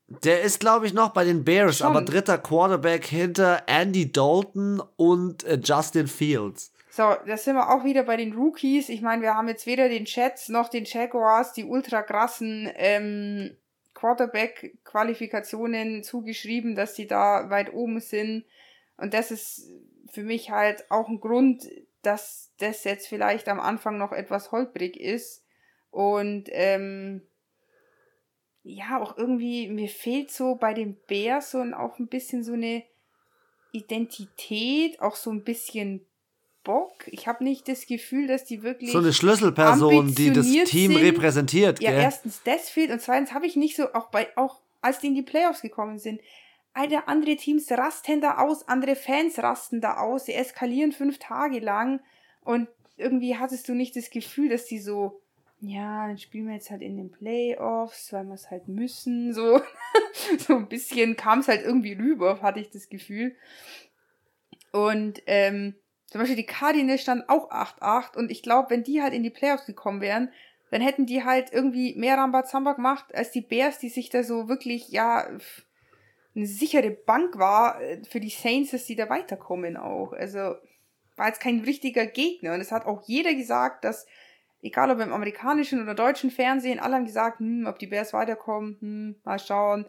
Der ist, glaube ich, noch bei den Bears, Schon. aber dritter Quarterback hinter Andy Dalton und äh, Justin Fields. So, da sind wir auch wieder bei den Rookies. Ich meine, wir haben jetzt weder den Jets noch den Jaguars die ultra krassen ähm, Quarterback-Qualifikationen zugeschrieben, dass die da weit oben sind. Und das ist für mich halt auch ein Grund, dass das jetzt vielleicht am Anfang noch etwas holprig ist. Und ähm, ja, auch irgendwie, mir fehlt so bei den Bears so auch ein bisschen so eine Identität, auch so ein bisschen Bock. Ich habe nicht das Gefühl, dass die wirklich. So eine Schlüsselperson, die das Team sind. repräsentiert. Ja, gell? erstens das fehlt und zweitens habe ich nicht so, auch bei, auch als die in die Playoffs gekommen sind, Alter, andere Teams rasten da aus, andere Fans rasten da aus, sie eskalieren fünf Tage lang und irgendwie hattest du nicht das Gefühl, dass die so, ja, dann spielen wir jetzt halt in den Playoffs, weil wir es halt müssen, so, *laughs* so ein bisschen kam es halt irgendwie rüber, hatte ich das Gefühl. Und ähm, zum Beispiel die Cardinals standen auch 8-8 und ich glaube, wenn die halt in die Playoffs gekommen wären, dann hätten die halt irgendwie mehr Rambazamba gemacht als die Bears, die sich da so wirklich, ja, eine sichere Bank war äh, für die Saints, dass die da weiterkommen auch. Also war jetzt kein richtiger Gegner und es hat auch jeder gesagt, dass egal ob im amerikanischen oder deutschen Fernsehen, alle haben gesagt, hm, ob die Bears weiterkommen, hm, mal schauen,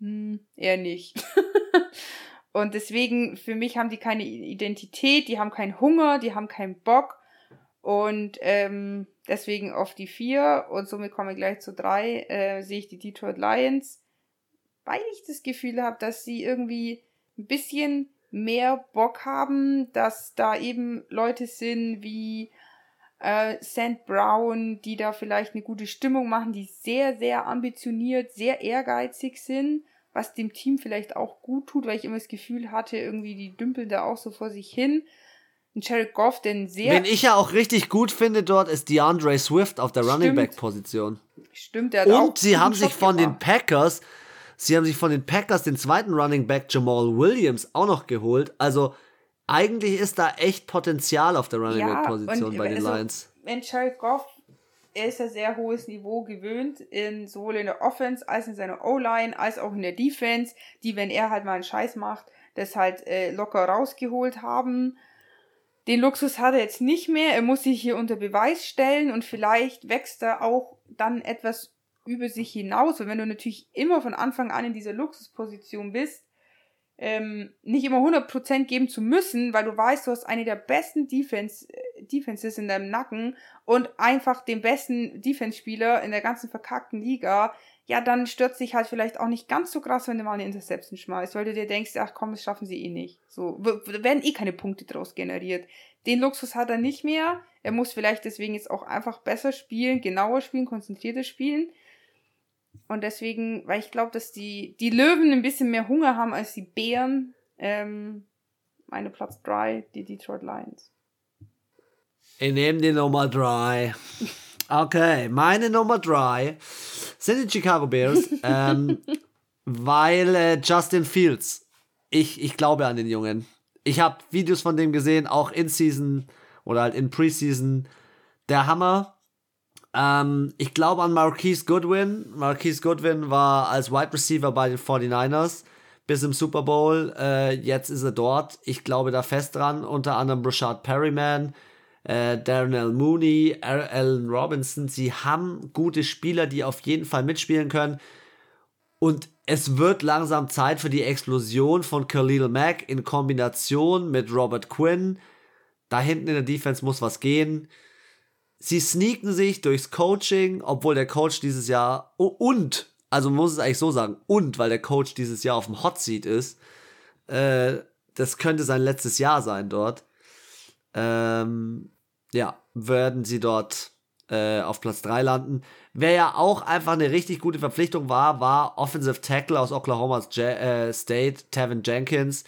hm, eher nicht. *laughs* Und deswegen, für mich haben die keine Identität, die haben keinen Hunger, die haben keinen Bock. Und ähm, deswegen auf die vier und somit komme ich gleich zu drei, äh, sehe ich die Detroit Lions, weil ich das Gefühl habe, dass sie irgendwie ein bisschen mehr Bock haben, dass da eben Leute sind wie äh, Sand Brown, die da vielleicht eine gute Stimmung machen, die sehr, sehr ambitioniert, sehr ehrgeizig sind was dem Team vielleicht auch gut tut, weil ich immer das Gefühl hatte, irgendwie die dümpeln da auch so vor sich hin. Und Jared Goff, denn sehr. Wen ich ja auch richtig gut finde dort, ist DeAndre Swift auf der Stimmt. Running Back Position. Stimmt, der hat Und sie haben sich von gemacht. den Packers, sie haben sich von den Packers den zweiten Running Back Jamal Williams auch noch geholt. Also eigentlich ist da echt Potenzial auf der Running Back Position bei den also, Lions. Wenn Jared Goff er ist ja sehr hohes Niveau gewöhnt, in, sowohl in der Offense als in seiner O-Line, als auch in der Defense, die, wenn er halt mal einen Scheiß macht, das halt äh, locker rausgeholt haben. Den Luxus hat er jetzt nicht mehr, er muss sich hier unter Beweis stellen und vielleicht wächst er auch dann etwas über sich hinaus. Und wenn du natürlich immer von Anfang an in dieser Luxusposition bist, ähm, nicht immer 100% geben zu müssen, weil du weißt, du hast eine der besten Defense, äh, Defenses in deinem Nacken und einfach den besten Defense-Spieler in der ganzen verkackten Liga, ja, dann stört sich halt vielleicht auch nicht ganz so krass, wenn du mal eine Interception schmeißt, weil du dir denkst, ach komm, das schaffen sie eh nicht. So, werden eh keine Punkte draus generiert. Den Luxus hat er nicht mehr. Er muss vielleicht deswegen jetzt auch einfach besser spielen, genauer spielen, konzentrierter spielen. Und deswegen, weil ich glaube, dass die, die Löwen ein bisschen mehr Hunger haben als die Bären. Ähm, meine Platz 3, die Detroit Lions. Ich nehme die Nummer 3. *laughs* Okay, meine Nummer 3 sind die Chicago Bears, *laughs* ähm, weil äh, Justin Fields, ich, ich glaube an den Jungen. Ich habe Videos von dem gesehen, auch in Season oder halt in Preseason. Der Hammer. Ähm, ich glaube an Marquise Goodwin. Marquise Goodwin war als Wide Receiver bei den 49ers bis im Super Bowl. Äh, jetzt ist er dort. Ich glaube da fest dran. Unter anderem Rashad Perryman, äh, Darnell Mooney, Allen Robinson. Sie haben gute Spieler, die auf jeden Fall mitspielen können. Und es wird langsam Zeit für die Explosion von Khalil Mack in Kombination mit Robert Quinn. Da hinten in der Defense muss was gehen. Sie sneaken sich durchs Coaching, obwohl der Coach dieses Jahr und, also man muss es eigentlich so sagen, und weil der Coach dieses Jahr auf dem Hot Seat ist, äh, das könnte sein letztes Jahr sein dort. Ähm, ja, werden sie dort äh, auf Platz 3 landen. Wer ja auch einfach eine richtig gute Verpflichtung war, war Offensive Tackle aus Oklahoma äh, State, Tevin Jenkins.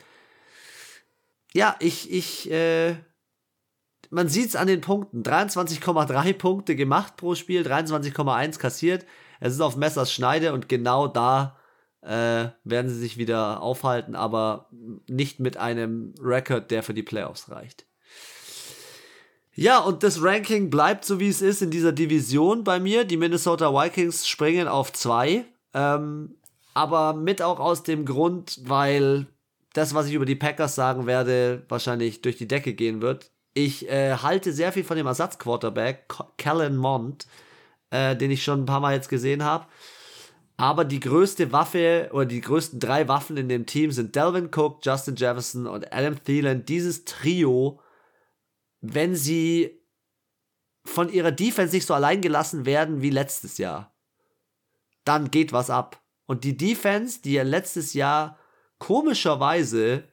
Ja, ich, ich, äh, man sieht es an den Punkten. 23,3 Punkte gemacht pro Spiel, 23,1 kassiert. Es ist auf Messers Schneide und genau da äh, werden sie sich wieder aufhalten, aber nicht mit einem Rekord, der für die Playoffs reicht. Ja, und das Ranking bleibt so, wie es ist in dieser Division bei mir. Die Minnesota Vikings springen auf zwei. Ähm, aber mit auch aus dem Grund, weil das, was ich über die Packers sagen werde, wahrscheinlich durch die Decke gehen wird. Ich äh, halte sehr viel von dem Ersatzquarterback, Kellen Mond, äh, den ich schon ein paar Mal jetzt gesehen habe. Aber die größte Waffe oder die größten drei Waffen in dem Team sind Delvin Cook, Justin Jefferson und Adam Thielen. Dieses Trio, wenn sie von ihrer Defense nicht so allein gelassen werden wie letztes Jahr, dann geht was ab. Und die Defense, die ja letztes Jahr komischerweise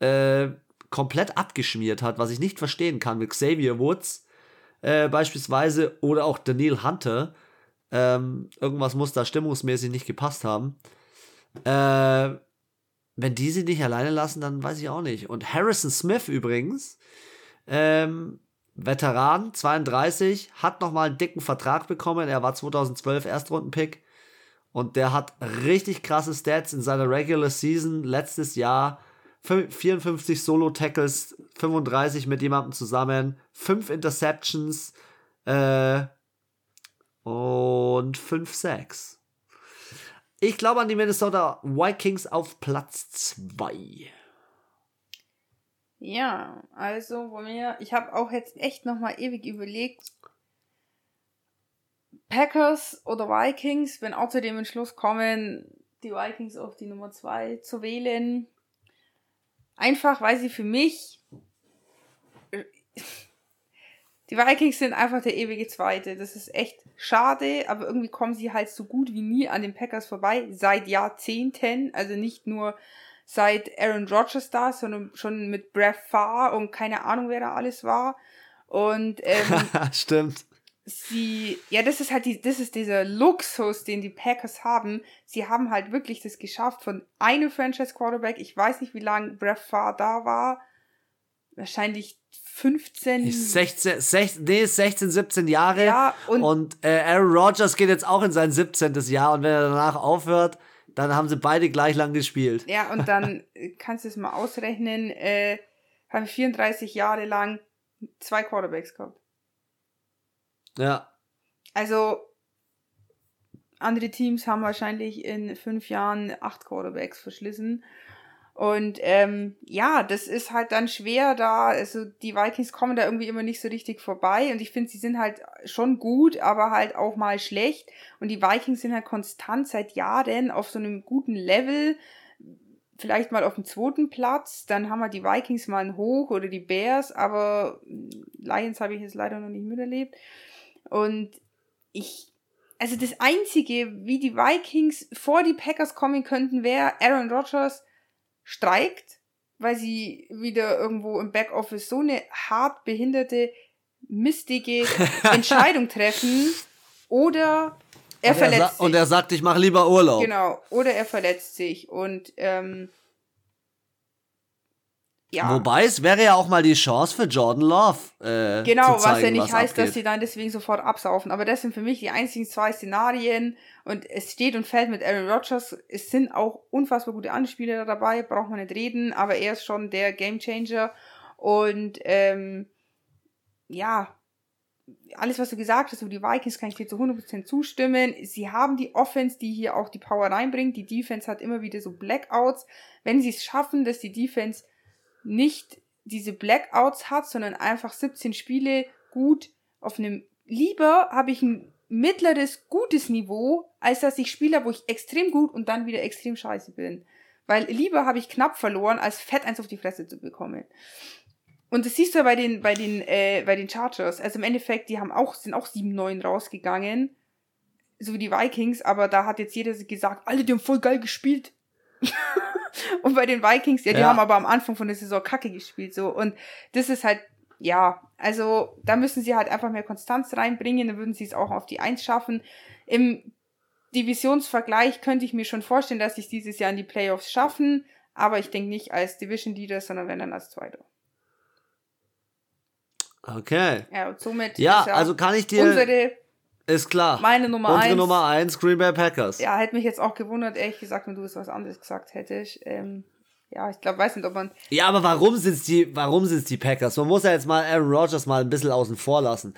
äh, komplett abgeschmiert hat, was ich nicht verstehen kann, mit Xavier Woods äh, beispielsweise oder auch Daniel Hunter. Ähm, irgendwas muss da stimmungsmäßig nicht gepasst haben. Äh, wenn die sie nicht alleine lassen, dann weiß ich auch nicht. Und Harrison Smith übrigens, ähm, Veteran, 32, hat nochmal einen dicken Vertrag bekommen. Er war 2012 Erstrundenpick. Und der hat richtig krasse Stats in seiner Regular Season letztes Jahr 54 Solo-Tackles, 35 mit jemandem zusammen, 5 Interceptions äh, und 5 Sacks. Ich glaube an die Minnesota Vikings auf Platz 2. Ja, also bei mir, ich habe auch jetzt echt nochmal ewig überlegt, Packers oder Vikings, wenn auch zu dem Entschluss kommen, die Vikings auf die Nummer 2 zu wählen. Einfach, weil sie für mich. Die Vikings sind einfach der ewige Zweite. Das ist echt schade, aber irgendwie kommen sie halt so gut wie nie an den Packers vorbei. Seit Jahrzehnten. Also nicht nur seit Aaron Rodgers da, sondern schon mit Brett Favre und keine Ahnung, wer da alles war. Und ähm, *laughs* stimmt sie, ja, das ist halt die, das ist dieser Luxus, den die Packers haben. Sie haben halt wirklich das geschafft von einem Franchise Quarterback. Ich weiß nicht, wie lange Brett Favre da war. Wahrscheinlich 15. 16, 16, nee, 16, 17 Jahre. Ja, und, und äh, Aaron Rodgers geht jetzt auch in sein 17. Jahr und wenn er danach aufhört, dann haben sie beide gleich lang gespielt. Ja, und dann *laughs* kannst du es mal ausrechnen, äh, haben 34 Jahre lang zwei Quarterbacks gehabt. Ja. Also, andere Teams haben wahrscheinlich in fünf Jahren acht Quarterbacks verschlissen. Und ähm, ja, das ist halt dann schwer da. Also die Vikings kommen da irgendwie immer nicht so richtig vorbei. Und ich finde, sie sind halt schon gut, aber halt auch mal schlecht. Und die Vikings sind halt konstant seit Jahren auf so einem guten Level. Vielleicht mal auf dem zweiten Platz. Dann haben wir die Vikings mal ein Hoch oder die Bears. Aber Lions habe ich jetzt leider noch nicht miterlebt. Und ich, also das Einzige, wie die Vikings vor die Packers kommen könnten, wäre Aaron Rodgers streikt, weil sie wieder irgendwo im Backoffice so eine hart behinderte, mistige *laughs* Entscheidung treffen. Oder er verletzt er sich. Und er sagt, ich mache lieber Urlaub. Genau. Oder er verletzt sich. Und ähm, ja. Wobei, es wäre ja auch mal die Chance für Jordan Love. Äh, Genau, zu zeigen, was ja nicht was heißt, abgeht. dass sie dann deswegen sofort absaufen. Aber das sind für mich die einzigen zwei Szenarien. Und es steht und fällt mit Aaron Rodgers. Es sind auch unfassbar gute Anspieler dabei, braucht man nicht reden. Aber er ist schon der Gamechanger. Und ähm, ja, alles, was du gesagt hast über die Vikings, kann ich dir zu 100% zustimmen. Sie haben die Offense, die hier auch die Power reinbringt. Die Defense hat immer wieder so Blackouts. Wenn sie es schaffen, dass die Defense nicht diese Blackouts hat, sondern einfach 17 Spiele gut auf einem. Lieber habe ich ein mittleres, gutes Niveau, als dass ich Spieler, wo ich extrem gut und dann wieder extrem scheiße bin. Weil lieber habe ich knapp verloren, als fett eins auf die Fresse zu bekommen. Und das siehst du ja bei den, bei den, äh, bei den Chargers. Also im Endeffekt, die haben auch, sind auch 7-9 rausgegangen. So wie die Vikings, aber da hat jetzt jeder gesagt, alle, die haben voll geil gespielt. *laughs* *laughs* und bei den Vikings, ja, die Ja. haben aber am Anfang von der Saison Kacke gespielt, so. Und das ist halt, ja, also da müssen sie halt einfach mehr Konstanz reinbringen, dann würden sie es auch auf die Eins schaffen. Im Divisionsvergleich könnte ich mir schon vorstellen, dass sie es dieses Jahr in die Playoffs schaffen, aber ich denke nicht als Division Leader, sondern wenn dann als Zweiter. Okay. Ja, und somit Ja, ist also kann ich dir. unsere, ist klar. meine Nummer Unsere eins. Nummer 1, Green Bay Packers. Ja, hätte mich jetzt auch gewundert, ehrlich gesagt, wenn du es was anderes gesagt hättest. Ähm, ja, ich glaube, weiß nicht, ob man. Ja, aber warum sind's die, warum sind's die Packers? Man muss ja jetzt mal Aaron Rodgers mal ein bisschen außen vor lassen.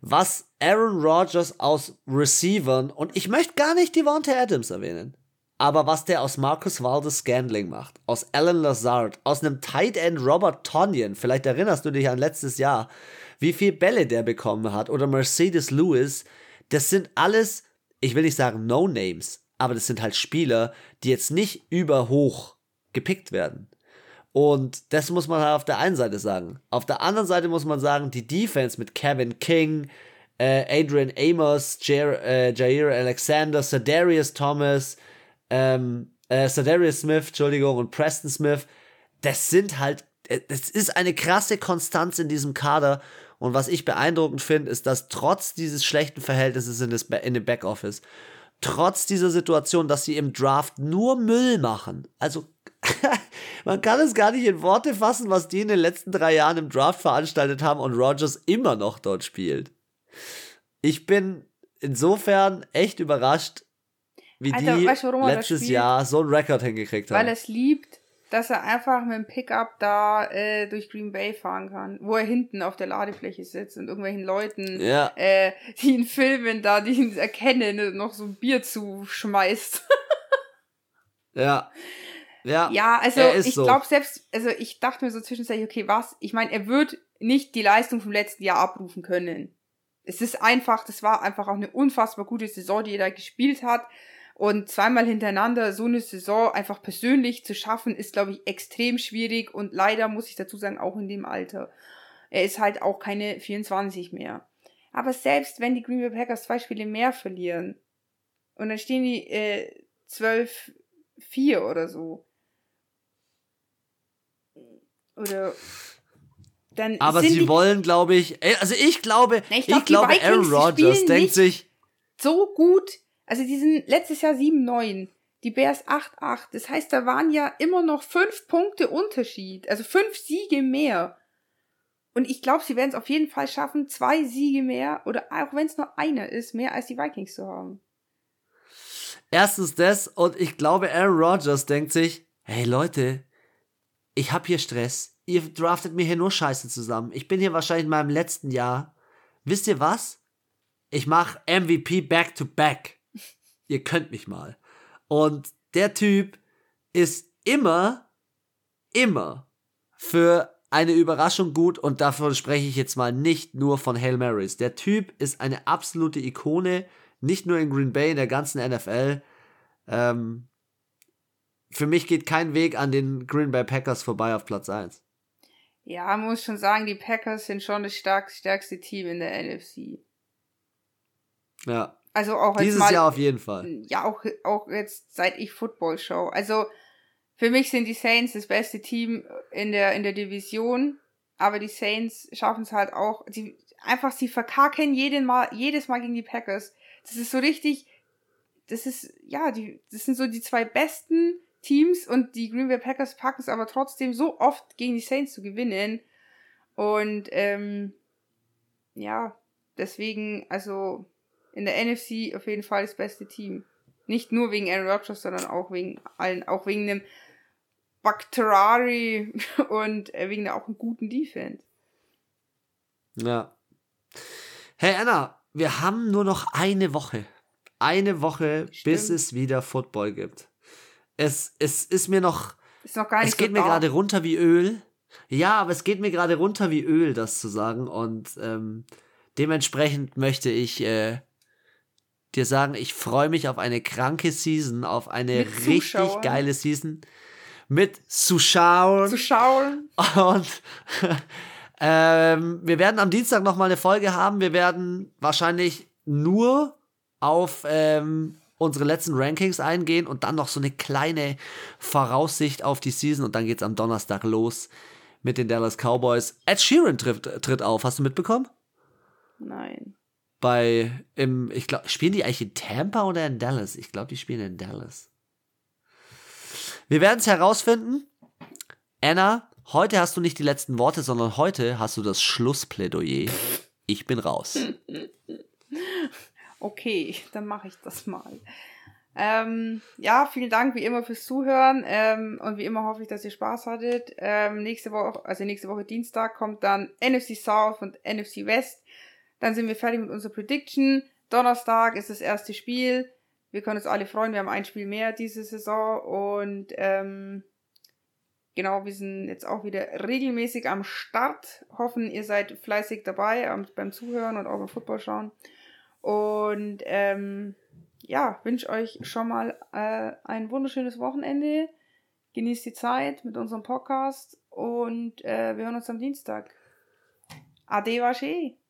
Was Aaron Rodgers aus Receivern, und ich möchte gar nicht Devontae Adams erwähnen, aber was der aus Marcus Valdes Scandling macht, aus Alan Lazard, aus einem Tight End Robert Tonyan, vielleicht erinnerst du dich an letztes Jahr, wie viel Bälle der bekommen hat, oder Mercedes Lewis, das sind alles, ich will nicht sagen No-Names, aber das sind halt Spieler, die jetzt nicht überhoch gepickt werden. Und das muss man halt auf der einen Seite sagen. Auf der anderen Seite muss man sagen, die Defense mit Kevin King, äh, Adrian Amos, Jair, äh, Jair Alexander, Sadarius Thomas, ähm, äh, Sadarius Smith, Entschuldigung, und Preston Smith, das sind halt, äh, das ist eine krasse Konstanz in diesem Kader. Und was ich beeindruckend finde, ist, dass trotz dieses schlechten Verhältnisses in, das, in dem Backoffice, trotz dieser Situation, dass sie im Draft nur Müll machen, also *laughs* man kann es gar nicht in Worte fassen, was die in den letzten drei Jahren im Draft veranstaltet haben und Rogers immer noch dort spielt. Ich bin insofern echt überrascht, wie Alter, die weißt letztes spielt? Jahr so einen Rekord hingekriegt Weil haben. er es liebt, dass er einfach mit dem Pickup da äh, durch Green Bay fahren kann, wo er hinten auf der Ladefläche sitzt und irgendwelchen Leuten, Ja. äh, die ihn filmen, da, die ihn erkennen, noch so ein Bier zuschmeißt. *laughs* Ja. Ja, Ja, also ich so. glaube selbst, also ich dachte mir so zwischenzeitlich, okay, was? Ich meine, er wird nicht die Leistung vom letzten Jahr abrufen können. Es ist einfach, das war einfach auch eine unfassbar gute Saison, die er da gespielt hat. Und zweimal hintereinander so eine Saison einfach persönlich zu schaffen, ist, glaube ich, extrem schwierig und leider muss ich dazu sagen, auch in dem Alter. Er ist halt auch keine 24 mehr. Aber selbst wenn die Green Bay Packers zwei Spiele mehr verlieren und dann stehen die äh, 12-4 oder so, oder dann aber sie die wollen, glaube ich, also ich glaube, Na, ich ich, glaub, die glaube, Aaron Rodgers denkt sich, so gut. Also die sind letztes Jahr 7-9, die Bears 8-8. Das heißt, da waren ja immer noch fünf Punkte Unterschied, also fünf Siege mehr. Und ich glaube, sie werden es auf jeden Fall schaffen, zwei Siege mehr oder auch wenn es nur einer ist, mehr als die Vikings zu haben. Erstens das und ich glaube, Aaron Rodgers denkt sich, hey Leute, ich hab hier Stress. Ihr draftet mir hier nur Scheiße zusammen. Ich bin hier wahrscheinlich in meinem letzten Jahr. Wisst ihr was? Ich mach MVP back to back. Ihr könnt mich mal. Und der Typ ist immer, immer für eine Überraschung gut und davon spreche ich jetzt mal nicht nur von Hail Marys. Der Typ ist eine absolute Ikone, nicht nur in Green Bay, in der ganzen NFL. Ähm, für mich geht kein Weg an den Green Bay Packers vorbei auf Platz 1. Ja, man muss schon sagen, die Packers sind schon das stark, stärkste Team in der NFC. Ja, Also auch jetzt dieses mal, Jahr auf jeden Fall. ja, auch, auch jetzt seit ich Football schaue. Also für mich sind die Saints das beste Team in der, in der Division, aber die Saints schaffen es halt auch, die, einfach, sie verkacken jeden mal, jedes Mal gegen die Packers. Das ist so richtig das ist, ja, die, das sind so die zwei besten Teams und die Green Bay Packers packen es aber trotzdem so oft gegen die Saints zu gewinnen. Und ähm, ja, deswegen, also in der NFC auf jeden Fall das beste Team. Nicht nur wegen Aaron Rodgers, sondern auch wegen allen, auch wegen dem Bakterari *laughs* und äh, wegen der auch einen guten Defense. Ja. Hey Anna, wir haben nur noch eine Woche. Eine Woche, Stimmt. bis es wieder Football gibt. Es, es ist mir noch. Ist noch gar nicht es geht so mir gerade runter wie Öl. Ja, aber es geht mir gerade runter wie Öl, das zu sagen. Und ähm, dementsprechend möchte ich äh, dir sagen, ich freue mich auf eine kranke Season, auf eine richtig geile Season mit Zuschauern. Zuschauern. Und *laughs* ähm, wir werden am Dienstag noch mal eine Folge haben. Wir werden wahrscheinlich nur auf ähm, unsere letzten Rankings eingehen und dann noch so eine kleine Voraussicht auf die Season und dann geht es am Donnerstag los mit den Dallas Cowboys. Ed Sheeran tritt, tritt auf. Hast du mitbekommen? Nein. Bei, im, ich glaube, spielen die eigentlich in Tampa oder in Dallas? Ich glaube, die spielen in Dallas. Wir werden es herausfinden. Anna, heute hast du nicht die letzten Worte, sondern heute hast du das Schlussplädoyer. Ich bin raus. *laughs* Okay, dann mache ich das mal. Ähm, ja, vielen Dank wie immer fürs Zuhören ähm, und wie immer hoffe ich, dass ihr Spaß hattet. Ähm, nächste Woche, also nächste Woche Dienstag kommt dann NFC South und NFC West. Dann sind wir fertig mit unserer Prediction. Donnerstag ist das erste Spiel. Wir können uns alle freuen. Wir haben ein Spiel mehr diese Saison und ähm, genau, wir sind jetzt auch wieder regelmäßig am Start. Hoffen, ihr seid fleißig dabei beim Zuhören und auch beim Football schauen. Und ähm, ja, wünsche euch schon mal äh, ein wunderschönes Wochenende. Genießt die Zeit mit unserem Podcast und äh, wir hören uns am Dienstag. Ade, wasche.